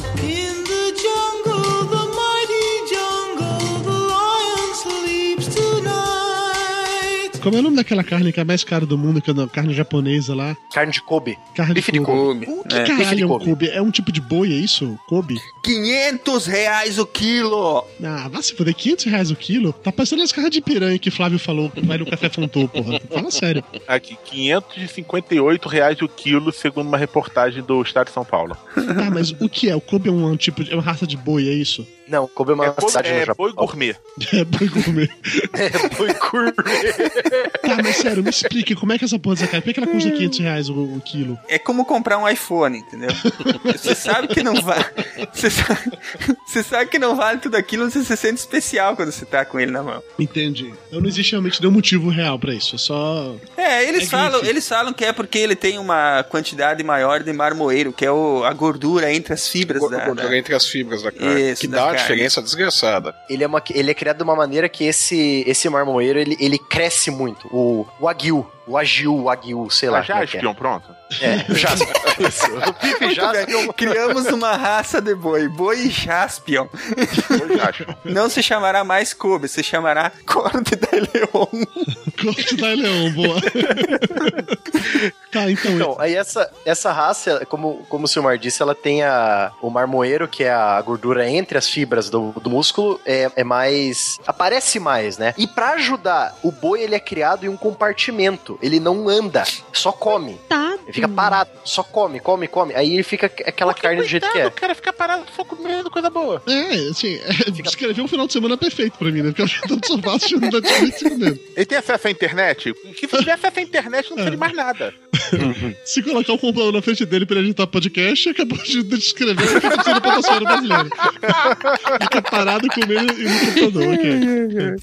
Como é o nome daquela carne que é a mais cara do mundo, que é a carne japonesa lá? Carne de Kobe. Carne Bife de de Kobe. Kobe. O que É. De caralho é um Kobe. Kobe? É um tipo de boi, é isso? Kobe? 500 reais o quilo! Ah, vai se foder, 500 reais o quilo? Tá parecendo as carras de piranha que Flávio falou que vai no Café Fontou, porra. Fala sério. Aqui, 558 reais o quilo, segundo uma reportagem do Estado de São Paulo. Ah, mas o que é? O Kobe é um tipo de. É uma raça de boi, é isso? Não, Kobe é uma É, cidade no é Japão. boi gourmet. *laughs* É boi gourmet. *laughs* É boi gourmet. Tá, mas sério, me explique como é que essa porra dessa carne. Por que ela custa 500 reais o, o quilo? É como comprar um iPhone, entendeu? Você sabe que não vale. Você sabe, você sabe que não vale tudo aquilo, mas você se sente especial quando você tá com ele na mão. Entendi. Então não existe realmente nenhum motivo real pra isso. É só. É, eles É falam, grife. eles falam que é porque ele tem uma quantidade maior de marmoeiro, que é o, a gordura entre as fibras da, Gordura da- entre as fibras da carne. Isso, que da dá carne. diferença desgraçada. Ele é, uma, ele é criado de uma maneira que esse, esse marmoeiro, ele, ele cresce muito. O Wagyu, o Agil, o Wagyu, sei lá. Ah, já como é é. espião, pronto. É, *laughs* *laughs* o Jaspion. Isso. O Muito Jaspion. Criamos uma raça de boi, boi Jaspion. Não se chamará mais Kobe, se chamará Corte da Leon. Corte da Leão, boa. tá, então. Então, aí essa, essa raça, como, como o Silmar disse, ela tem a, o marmoeiro, que é a gordura entre as fibras do, do músculo, é, é mais. aparece mais, né? E pra ajudar, o boi ele é criado em um compartimento. Ele não anda, só come. Tá. Ele fica parado, só come, come, come. Aí ele fica aquela carne do jeito que é. O cara fica parado só comendo coisa boa. É, assim, é, descrever um final de semana perfeito pra mim, né? Porque eu tô no sofá assistindo Netflix comendo. Ele tem acesso à internet? Que se tiver acesso à internet, não precisa de mais nada. *laughs* Se colocar o computador na frente dele pra ele editar podcast, acabou de descrever o que aconteceu na podosfera brasileira. Fica parado comendo e no computador, ok.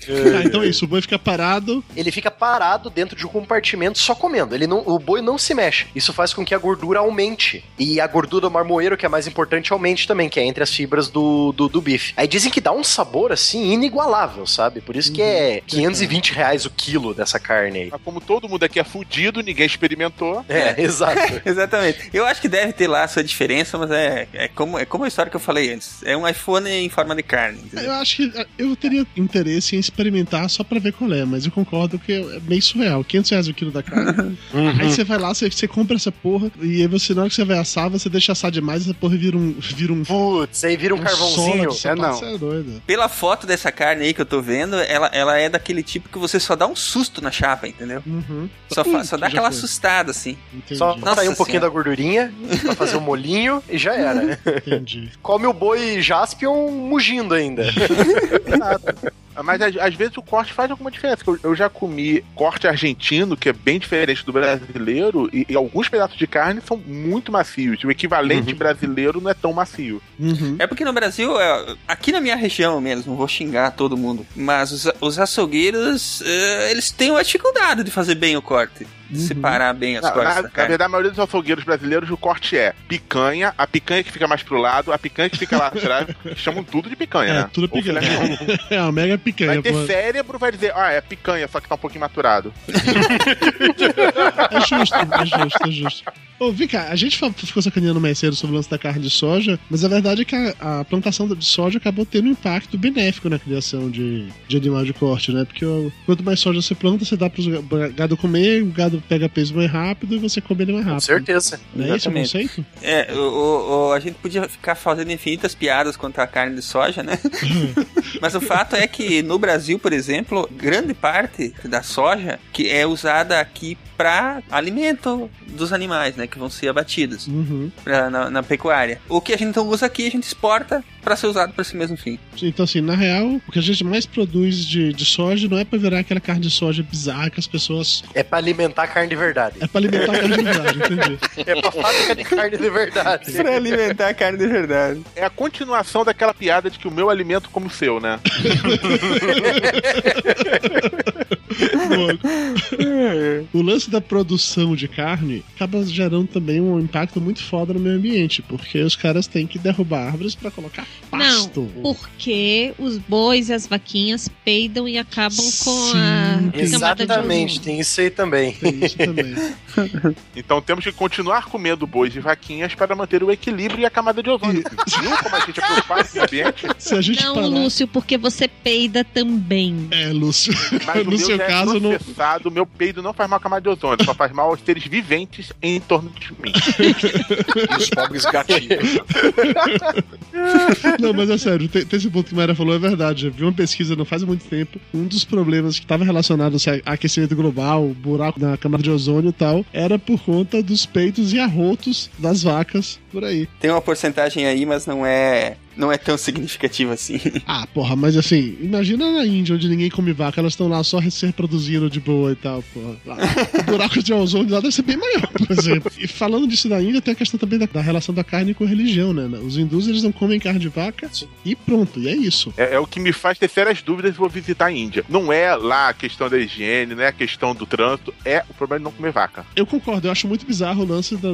*laughs* Tá, então é isso, o boi fica parado. Ele fica parado dentro de um compartimento só comendo. Ele não, o boi não se mexe. Isso faz com que a gordura aumente. E a gordura do marmoeiro, que é mais importante, aumente também, que é entre as fibras do, do, do bife. Aí dizem que dá um sabor, assim, inigualável, sabe? Por isso que é 520 reais o quilo dessa carne aí. Mas como todo mundo aqui é fudido, ninguém experimentou. É, exato. *laughs* Exatamente. Eu acho que deve ter lá a sua diferença, mas é, é, como, é como a história que eu falei antes. É um iPhone em forma de carne. entendeu? Eu acho que é, eu teria interesse em experimentar só pra ver qual é, mas eu concordo que é meio surreal. 500 reais o quilo da carne. Aí você vai lá, você, você compra essa porra, e aí você, na hora que você vai assar, você deixa assar demais, essa porra vira um. Vira um Putz, aí vira um carvãozinho. É, não. Você é doido. Pela foto dessa carne aí que eu tô vendo, ela, ela é daquele tipo que você só dá um susto na chapa, entendeu? Uhum. Só, fa- só dá aquela foi. assustada, assim. Só Nossa sair um pouquinho Senhora. da gordurinha pra fazer o molinho e já era. Entendi. Come o boi Jaspion mugindo ainda. *laughs* Mas às, às vezes o corte faz alguma diferença. Eu, eu já comi corte argentino, que é bem diferente do brasileiro, e, e alguns pedaços de carne são muito macios. O equivalente brasileiro não é tão macio. É porque no Brasil, é, aqui na minha região mesmo, não vou xingar todo mundo, mas os, os açougueiros, é, eles têm uma dificuldade de fazer bem o corte, de separar bem as Na, cortes na- na carne. verdade, a maioria dos açougueiros brasileiros, o corte é picanha, a picanha que fica mais pro lado, a picanha que fica lá atrás, *laughs* chamam tudo de picanha, É, né? tudo Ou picanha. *laughs* É uma mega picanha, Vai ter porra. cérebro, vai dizer, ah, é picanha, só que tá um pouquinho maturado. *laughs* É justo, é justo, é justo. Ô, cá, a gente ficou sacaneando mais cedo sobre o lance da carne de soja, mas a verdade é que a, a plantação de soja acabou tendo um impacto benéfico na criação de, de animal de corte, né? Porque ó, quanto mais soja você planta, você dá pro gado comer, o gado pega peso mais rápido e você come ele mais rápido. Com certeza. Não é esse o Exatamente. conceito? É, o- o- a gente podia ficar fazendo infinitas piadas contra a carne de soja, né? *laughs* Mas o fato é que no Brasil, por exemplo, grande parte da soja que é usada aqui para alimento dos animais, né? Que vão ser abatidos Uhum. pra- na, na pecuária. O que a gente não usa aqui, a gente exporta para ser usado para esse mesmo fim. Então, assim, na real, o que a gente mais produz de, de soja não é pra virar aquela carne de soja bizarra que as pessoas. É pra alimentar carne de verdade. É pra alimentar a carne de verdade, entendi. *laughs* É pra fábrica de carne de verdade. Pra alimentar a carne de verdade. É a continuação daquela piada de que o meu alimento como o seu, né? *laughs* *laughs* o lance da produção de carne acaba gerando também um impacto muito foda no meio ambiente, porque os caras têm que derrubar árvores pra colocar pasto. Não, porque os bois e as vaquinhas peidam e acabam com a camada de Exatamente, tem isso aí também. *laughs* Então temos que continuar comendo bois e vaquinhas para manter o equilíbrio e a camada de ozônio. Viu como a gente é preocupado com o ambiente? Se a gente Não, parar- Lúcio, porque você peida também. É, Lúcio. Mas *laughs* o no meu seu já caso, é não. meu peido não faz mal à camada de ozônio, só faz mal aos seres viventes em torno de mim. E os pobres gatinhos. Não, mas é sério, tem, tem esse ponto que a Mayra falou, é verdade. Eu vi uma pesquisa não faz muito tempo. Um dos problemas que estava relacionado a aquecimento global, buraco na camada de ozônio e tal, era por conta dos peitos e arrotos das vacas por aí. Tem uma porcentagem aí, mas não é, não é tão significativa assim. *laughs* Ah, porra, mas assim, imagina na Índia, onde ninguém come vaca, elas estão lá só se reproduzindo de boa e tal, porra. Lá, o buraco de ozônio lá deve ser bem maior, por exemplo. E falando disso da Índia, tem a questão também da, da relação da carne com a religião, né? Os hindus, eles não comem carne de vaca e pronto, e é isso. É, é o que me faz ter sérias dúvidas e vou visitar a Índia. Não é lá a questão da higiene, não é a questão do trânsito, é o problema de não comer vaca. Eu concordo, eu acho muito bizarro o lance da,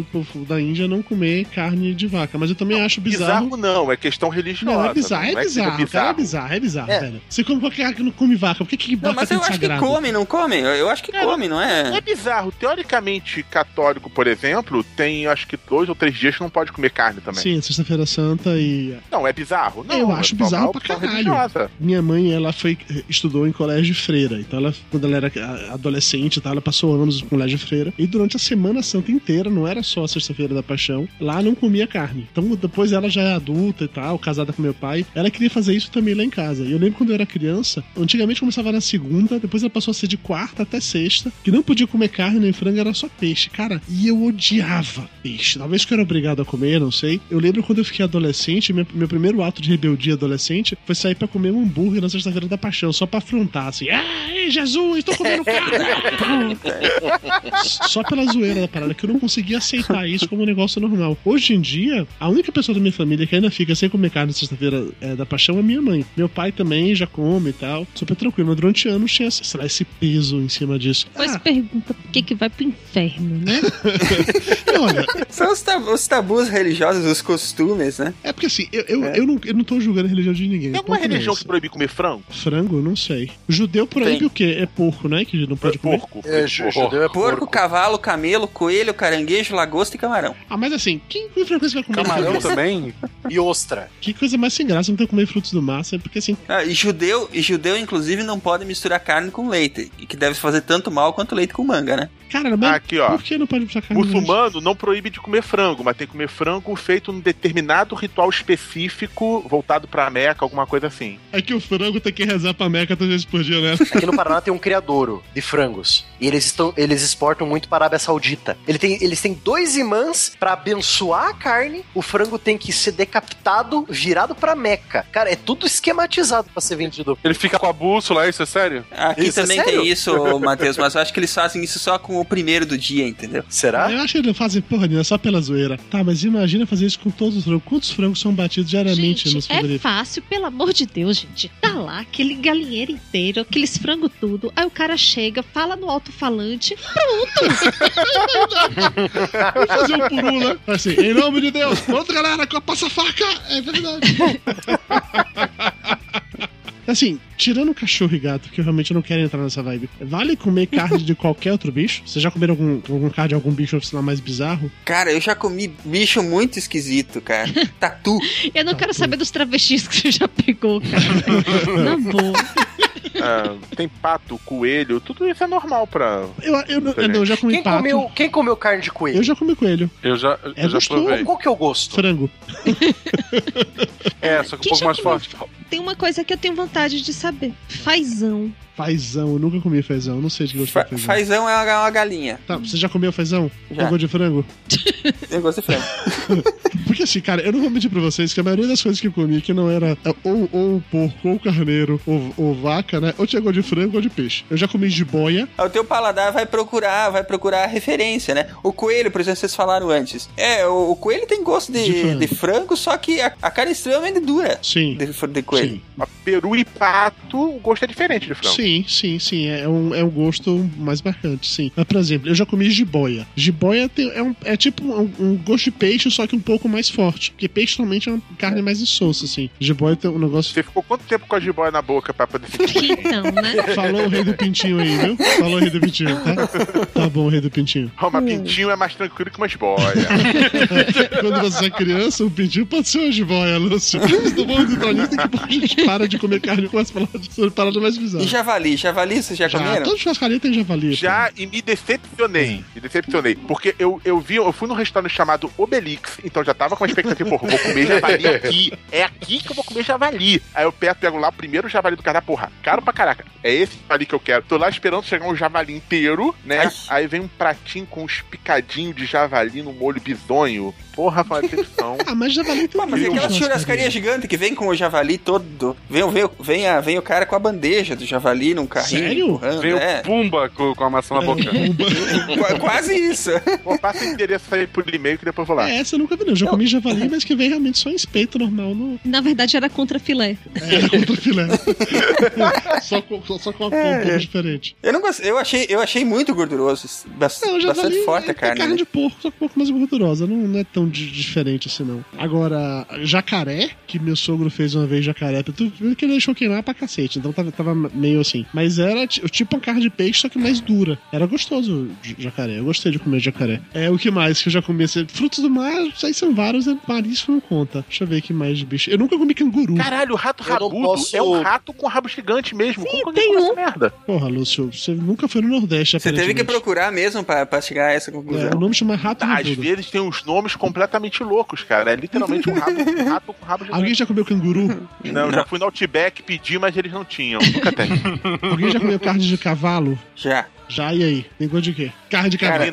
da Índia não comer carne de vaca, mas eu também acho bizarro. Bizarro não, é questão religiosa. Não, é bizarro, não é que seja bizarro, cara, é bizarro, é bizarro, É. velho. Você cara que não come vaca, por que que Não, vaca mas eu acho que sagrado? come, não come? Eu, acho que come, não é? É bizarro. Teoricamente, católico, por exemplo, tem acho que dois ou três dias que não pode comer carne também. Sim, sexta-feira santa e Não, é bizarro. Não, eu é acho bizarro pra caralho. religiosa. Minha mãe, ela foi estudou em colégio de freira. Então, ela, quando ela era adolescente e tal, ela passou anos no colégio de freira. E durante a Semana Santa inteira, não era só a Sexta-feira da Paixão, lá não comia carne. Então, depois ela já é adulta e tal, casada com meu pai, ela queria fazer isso também lá em casa. E eu lembro quando eu era criança, antigamente começava na segunda, depois ela passou a ser de quarta até sexta, que não podia comer carne nem frango, era só peixe. Cara, e eu odiava peixe. Talvez que eu era obrigado a comer, não sei. Eu lembro quando eu fiquei adolescente, meu, meu primeiro ato de rebeldia adolescente foi sair pra comer um hambúrguer na sexta-feira da paixão, só pra afrontar, assim. Ai, Jesus, tô comendo carne! só pela zoeira da parada, que eu não conseguia aceitar isso como um negócio normal. Hoje em dia, a única pessoa da minha família que ainda fica sem comer carne sexta-feira é, da paixão é minha mãe. Meu pai também já come e tal, super tranquilo. Mas durante anos tinha, sei lá, esse peso em cima disso. Depois pergunta por que que vai pro inferno, né? *laughs* Olha, São os, tab- os tabus religiosos, os costumes, né? É porque assim, eu, eu, eu, não, eu não tô julgando a religião de ninguém. Tem alguma é religião esse. que proíbe comer frango? Frango, eu não sei. Judeu proíbe Tem. o quê? É porco, né? Que não pode comer. Porco. É, ju- judeu é Porco, cavalo, camelo, coelho, caranguejo, lagosta e camarão. Ah, mas assim, quem com frequência vai comer Camarão também? *laughs* E ostra. Que coisa mais sem graça não ter que comer frutos do mar, sabe? porque assim. Ah, e judeu, e judeu, inclusive, não pode misturar carne com leite. E que deve fazer tanto mal quanto leite com manga, né? Cara, mas Aqui, ó. por que não pode puxar carne? Muçulmano não proíbe de comer frango, mas tem que comer frango feito num determinado ritual específico voltado pra Meca, alguma coisa assim. É que o frango tem que rezar pra Meca três vezes por dia, né? *laughs* Aqui no Paraná tem um criadouro de frangos. E eles, estão, eles exportam muito para a Arábia Saudita. Ele tem, eles têm dois imãs pra abençoar a carne. O frango tem que ser decapitado, virado pra Meca. Cara, é tudo esquematizado pra ser vendido. Ele fica com a bússola, isso é sério? Aqui Isso é também sério? tem isso, Matheus, mas eu acho que eles fazem isso só com o primeiro do dia, entendeu? Será? Eu acho que eles não fazem porra nenhuma, só pela zoeira. Tá, mas imagina fazer isso com todos os frangos. Quantos frangos são batidos diariamente nos Gente, é frigoríficos? fácil, pelo amor de Deus, gente. Tá lá, aquele galinheiro inteiro, aqueles frango tudo. Aí o cara chega, fala no alto-falante, *laughs* Vamos fazer um por um, né? Assim, em nome de Deus, pronto, galera, passa a faca! É verdade. *laughs* Assim, tirando cachorro e gato, que eu realmente não quero entrar nessa vibe, vale comer carne de qualquer outro bicho? Vocês já comeram algum, algum carne de algum bicho sei lá, mais bizarro? Cara, eu já comi bicho muito esquisito, cara. Tatu. eu não quero saber dos travestis que você já pegou, cara. *laughs* Na boa. Ah, tem pato, coelho, tudo isso é normal pra. Eu, eu, não- eu não, eu já comi Quem pato. comeu, quem comeu carne de coelho? Eu já comi coelho. Eu já, É eu já gostoso. provei. Qual que é o gosto? Frango. É, só que um pouco mais comeu? forte. Tem uma coisa que eu tenho vontade de saber. Fazão. Fazão, eu nunca comi fazão, não sei de que gosto Fa de fazão. fazão é uma, uma galinha. Tá, você já comeu fazão? Já. Pegou de frango? *laughs* Eu gosto de frango. *laughs* Porque assim, cara, eu não vou mentir pra vocês que a maioria das coisas que eu comi que não era é, ou, ou porco, ou carneiro, ou, ou vaca, né? Ou tinha gosto de frango ou de peixe. Eu já comi de boia. O teu paladar vai procurar, vai procurar a referência, né? O coelho, por exemplo, vocês falaram antes. É, o, o coelho tem gosto de, De de, frango. frango. só que a, a carne é extremamente dura Sim. de, de coelho. Sim. Mas peru e pato, o gosto é diferente de frango. Sim, Sim, sim, sim. É um, é um gosto mais marcante, sim. Mas, por exemplo, eu já comi jiboia. Jiboia tem- é, um, é tipo um, um gosto de peixe, só que um pouco mais forte. Porque peixe normalmente é uma carne mais insossa, assim. Jiboia tem um negócio. Você ficou quanto tempo com a jiboia na boca pra poder sentir? *laughs* Então, né? Falou o rei do pintinho aí, viu? Falou o rei do pintinho, tá? Tá bom, rei do pintinho. Ó, mas pintinho é mais tranquilo que uma jiboia. *laughs* Quando você é criança, o pintinho pode ser uma jiboia, Lúcio. Do bom do daqui a gente para de comer carne e começa a falar sobre paradas mais bizarras. E javali? Javali vocês já, Já, comeram? todo churrascaria tem javali. Já e me decepcionei. Me decepcionei. Porque eu, eu vi, eu fui num restaurante chamado Obelix, então já tava com a expectativa, porra, vou comer javali aqui. É aqui que eu vou comer javali. Aí eu pego, pego lá o primeiro javali do cara, porra, caro pra caraca. É esse javali que eu quero. Tô lá esperando chegar um javali inteiro, né? Aí vem um pratinho com uns picadinhos de javali no molho bizonho. Porra, foi uma decepção. *laughs* Ah, mas javali tem Mas é aquela churrascaria gigante que vem com o javali todo. Vem, vem, vem, a, vem o cara com a bandeja do javali num carrinho. Sério? empurrando, Vem é. Pumba com, com a maçã na boca. Qu- Quase isso. Pô, passa o endereço aí por e-mail que depois eu vou lá. É, essa eu nunca vi, não. Eu já comi javali, mas que vem realmente só em espeto normal no. Na verdade era contra filé. É, contra filé. *laughs* só, com, só- com uma cor um pouco diferente. Eu não gostei, eu achei, eu achei muito gorduroso. bas- Não, javali bastante forte é, a carne. é carne né? de porco, só que um pouco mais gordurosa. Não, não é tão di- diferente assim, não. Agora, jacaré, que meu sogro fez uma vez jacaré, tu viu que ele deixou queimar pra cacete, então tava, tava meio assim. Mas era ti- tipo uma carne de peixe, só que mais dura. Era gostoso jacaré. Eu gostei de comer jacaré. É o que mais que eu já comi? assim, Frutos do mar, aí são vários, né? marisco não conta. Deixa eu ver que mais de bicho. Eu nunca comi canguru. Caralho, o rato Eu não rabudo posso- é um rato com rabo gigante mesmo. Como que alguém tem um. essa merda? Porra, Lúcio, você nunca foi no Nordeste, Você teve que procurar mesmo pra, pra chegar a essa É, conclusão. o nome chama rato Às rabudo. vezes tem uns nomes completamente loucos, cara. É literalmente um, rabo, um rato com rabo gigante. Alguém já comeu canguru? Não, já fui no Outback pedir, mas eles não tinham. Nunca tem. *laughs* Alguém já comeu carne de cavalo? Já. Já, e aí? Tem gosto de quê? Carne de cavalo.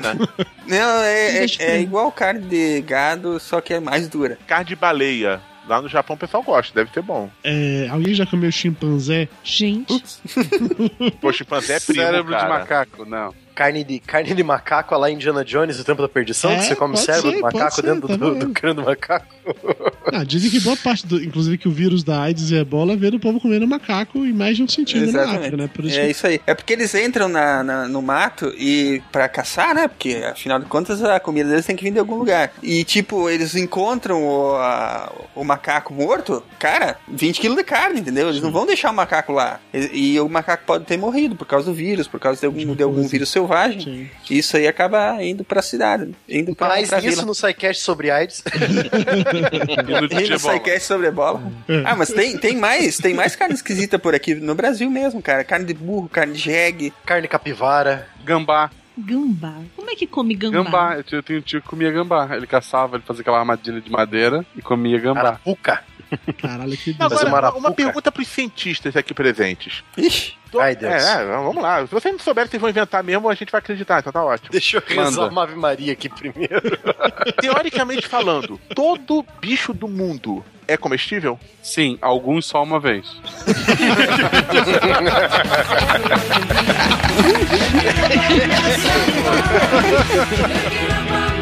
Não, *laughs* é, é, é igual carne de gado, só que é mais dura. Carne de baleia. Lá no Japão o pessoal gosta, deve ser bom. É, alguém já comeu chimpanzé? Gente, Pô, chimpanzé é primo, Cérebro de cara. macaco, não. Carne de, carne de macaco lá em Indiana Jones, o Tempo da Perdição, É, que você come pode cérebro ser, pode macaco ser, dentro tá do, do crânio do macaco. *laughs* Ah, dizem que boa parte, do, inclusive que o vírus da AIDS e ebola veio do povo comendo macaco em mais de um sentido na África, né? Por isso é que- isso aí. É porque eles entram na, na- no mato e para caçar, né? Porque afinal de contas a comida deles tem que vir de algum lugar. E tipo, eles encontram o, a- o macaco morto, cara, 20 quilos de carne, entendeu? Eles não vão deixar o macaco lá. E, e o macaco pode ter morrido por causa do vírus, por causa de algum, de algum vírus selvagem. Sim. E isso aí acaba indo pra cidade, indo pra, Mais pra isso vila. no SciCast sobre AIDS. E *laughs* no. SciCast sobre ebola. Ah, mas tem, tem mais, tem mais carne esquisita por aqui no Brasil mesmo, cara. Carne de burro, carne de jegue. Carne capivara. Gambá. gambá. Como é que come gambá? Gambá. Eu tinha- eu tinha um tio que comia gambá. Ele caçava, ele fazia aquela armadilha de madeira e comia gambá. Arapuca. Caralho, que Agora, uma uma, pergunta pros cientistas aqui presentes. Ixi. Tô- Ai, Deus. É, é, vamos lá. Se vocês não souberem que vocês vão inventar mesmo, a gente vai acreditar, então tá ótimo. Deixa eu rezar Manda. uma Ave Maria aqui primeiro. *laughs* Teoricamente falando, todo bicho do mundo é comestível? Sim, alguns só uma vez. *laughs* *laughs*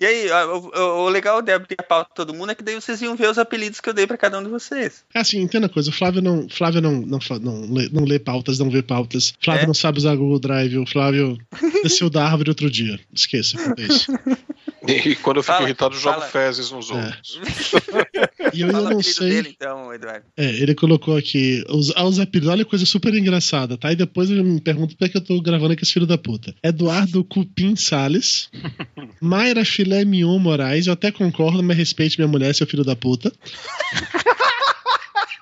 E aí, o, o- o legal de abrir a pauta de todo mundo é que daí vocês iam ver os apelidos que eu dei pra cada um de vocês. Assim, entenda a coisa, o Flávio não, Flávio não, não, fa- não, lê, não lê pautas, não vê pautas. Flávio É? não sabe usar Google Drive, o Flávio desceu da árvore outro dia. Esqueça, é isso. *laughs* E quando eu fico Fala, irritado, eu jogo fala. fezes nos outros. *laughs* E eu ainda Fala o não sei. dele então, Eduardo. É, ele colocou aqui os, ah, os apelidos. Olha que coisa super engraçada, tá? E depois ele me pergunta por que eu tô gravando aqui esse filho da puta. Eduardo Cupim Salles. *laughs* Mayra Filé Mion Moraes. Eu até concordo, mas respeite minha mulher, seu filho da puta. *laughs*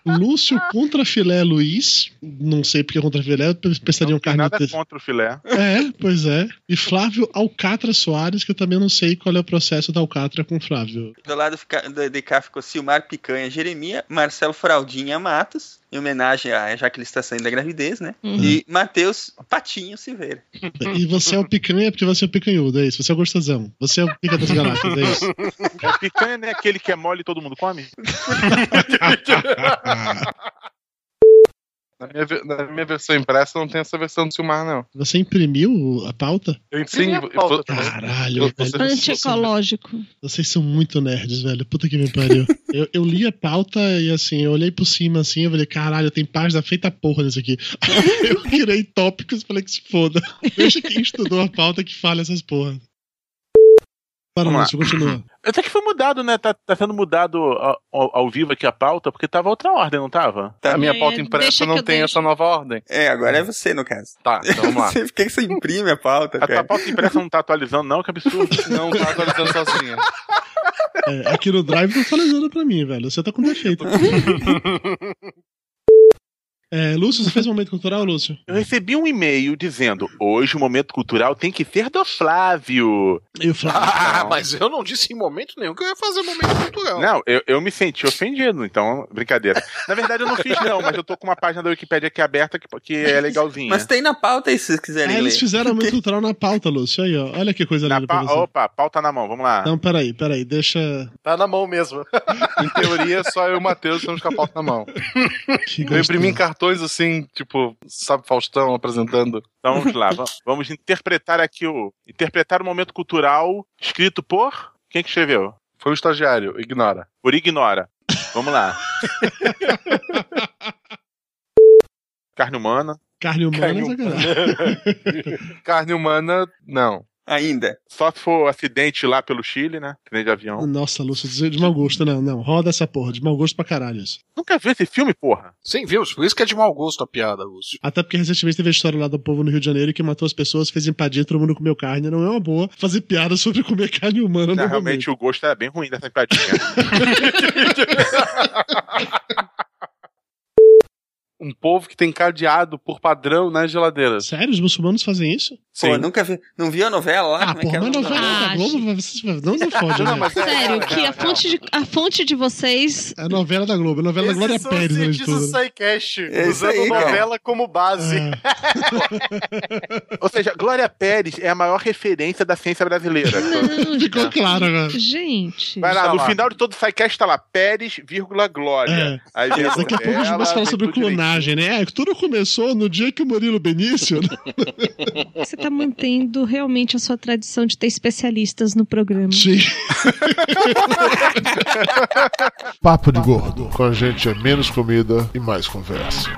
Lúcio Contra Filé Luiz. Não sei porque Contra Filé, pensaria Não tem carne. nada contra o filé. É, pois é. E Flávio Alcatra Soares, que eu também não sei qual é o processo da Alcatra com o Flávio. Do lado de cá ficou Silmar Picanha Jeremia, Marcelo Fraldinha Matos, em homenagem a já que ele está saindo da gravidez, né? Uhum. E Matheus Patinho Silveira. E você é o picanha porque você é o picanhudo, é isso. Você é o gostosão. Você é o pica das galáxias, é isso. É picanha, né? Aquele que é mole e todo mundo come? *laughs* Na minha, na minha versão impressa não tem essa versão do Silmar, não. Você imprimiu a pauta? Eu imprimi a pauta. Caralho, velho. Antiecológico. Vocês são muito nerds, velho. Puta que me pariu. *laughs* eu, eu li a pauta e assim, eu olhei por cima assim, eu falei, caralho, tem página feita porra nisso aqui. *laughs* eu tirei tópicos e falei que se foda. Deixa quem estudou a pauta que fale essas porra. Para, Vamos lá. Continua. *clears throat* Até que foi mudado, né? Tá, tá sendo mudado ao, ao- ao vivo aqui a pauta, porque tava outra ordem, não tava? A minha É, pauta impressa não tem deixo. essa nova ordem. É, agora é você, no caso. Tá, então vamos lá. *laughs* Você, por que que você imprime a pauta, A tua cara? pauta impressa não tá atualizando, não? Que absurdo. *laughs* Não tá atualizando sozinha. É, aqui no Drive tá atualizando pra mim, velho. Você tá com defeito. *laughs* É, Lúcio, você fez um momento cultural, Lúcio? Eu recebi um e-mail dizendo: hoje o momento cultural tem que ser do Flávio. E o Flávio? Ah, *laughs* mas eu não disse em momento nenhum que eu ia fazer momento cultural. Não, eu, eu me senti ofendido, então, brincadeira. Na verdade, eu não fiz, não, mas eu tô com uma página da Wikipédia aqui aberta que, que é *laughs* legalzinha. Mas tem na pauta aí, se vocês Ah, quiserem ler. eles fizeram momento cultural na pauta, Lúcio. Aí, ó. Olha que coisa Na linda pa-. Opa, pauta na mão, vamos lá. Então, peraí, peraí, deixa. Tá na mão mesmo. *laughs* Em teoria, só eu e o Matheus estamos com a pauta na mão. Que Eu imprimi em gostoso. Cartões assim, tipo, sabe, Faustão apresentando. Então vamos lá, va- vamos interpretar aqui o. Interpretar o momento cultural escrito por. Quem que escreveu? Foi o estagiário, ignora. Por Ignora. Vamos lá. *laughs* Carne humana. Carne humana, Carne é. Carne humana, *laughs* *laughs* não. Ainda. Só se for acidente lá pelo Chile, né? Acidente de avião. Nossa, Lúcio, de de mau gosto, não, não. Roda essa porra, de mau gosto pra caralho isso. Nunca viu esse filme, porra? Sim, viu? Por isso que é de mau gosto a piada, Lúcio. Até porque recentemente teve a história lá do povo no Rio de Janeiro que matou as pessoas, fez empadinha, todo mundo comeu carne. Não é uma boa fazer piada sobre comer carne humana Não, realmente momento. o gosto era bem ruim dessa empadinha. *laughs* *laughs* Um povo que tem cadeado por padrão nas geladeiras. Sério? Os muçulmanos fazem isso? Pô, nunca vi. Não viu a novela lá? Ah, Como é mas o novela da Globo, vai- vocês- não não fode, Não, né? mas é- Sério, é- que a fonte, de, a fonte de vocês. É a novela da Globo, a novela da Glória Pérez, o tudo. né? SciCast, É isso usando aí, cara. novela como base. É. *laughs* Ou seja, Glória Pérez é a maior referência da ciência brasileira. Não, *laughs* Ficou claro agora. gente. Vai lá, Tá no lá. final de todo o SciCast tá lá, Pérez, vírgula, Glória. É. Aí a Daqui a pouco a gente a falar sobre tudo direitinho. Clonagem, né? É, tudo começou no dia que o Murilo Benício. né? *laughs* Você tá mantendo realmente a sua tradição de ter especialistas no programa. Sim. Papo de Gordo. Com a gente é menos comida e mais conversa.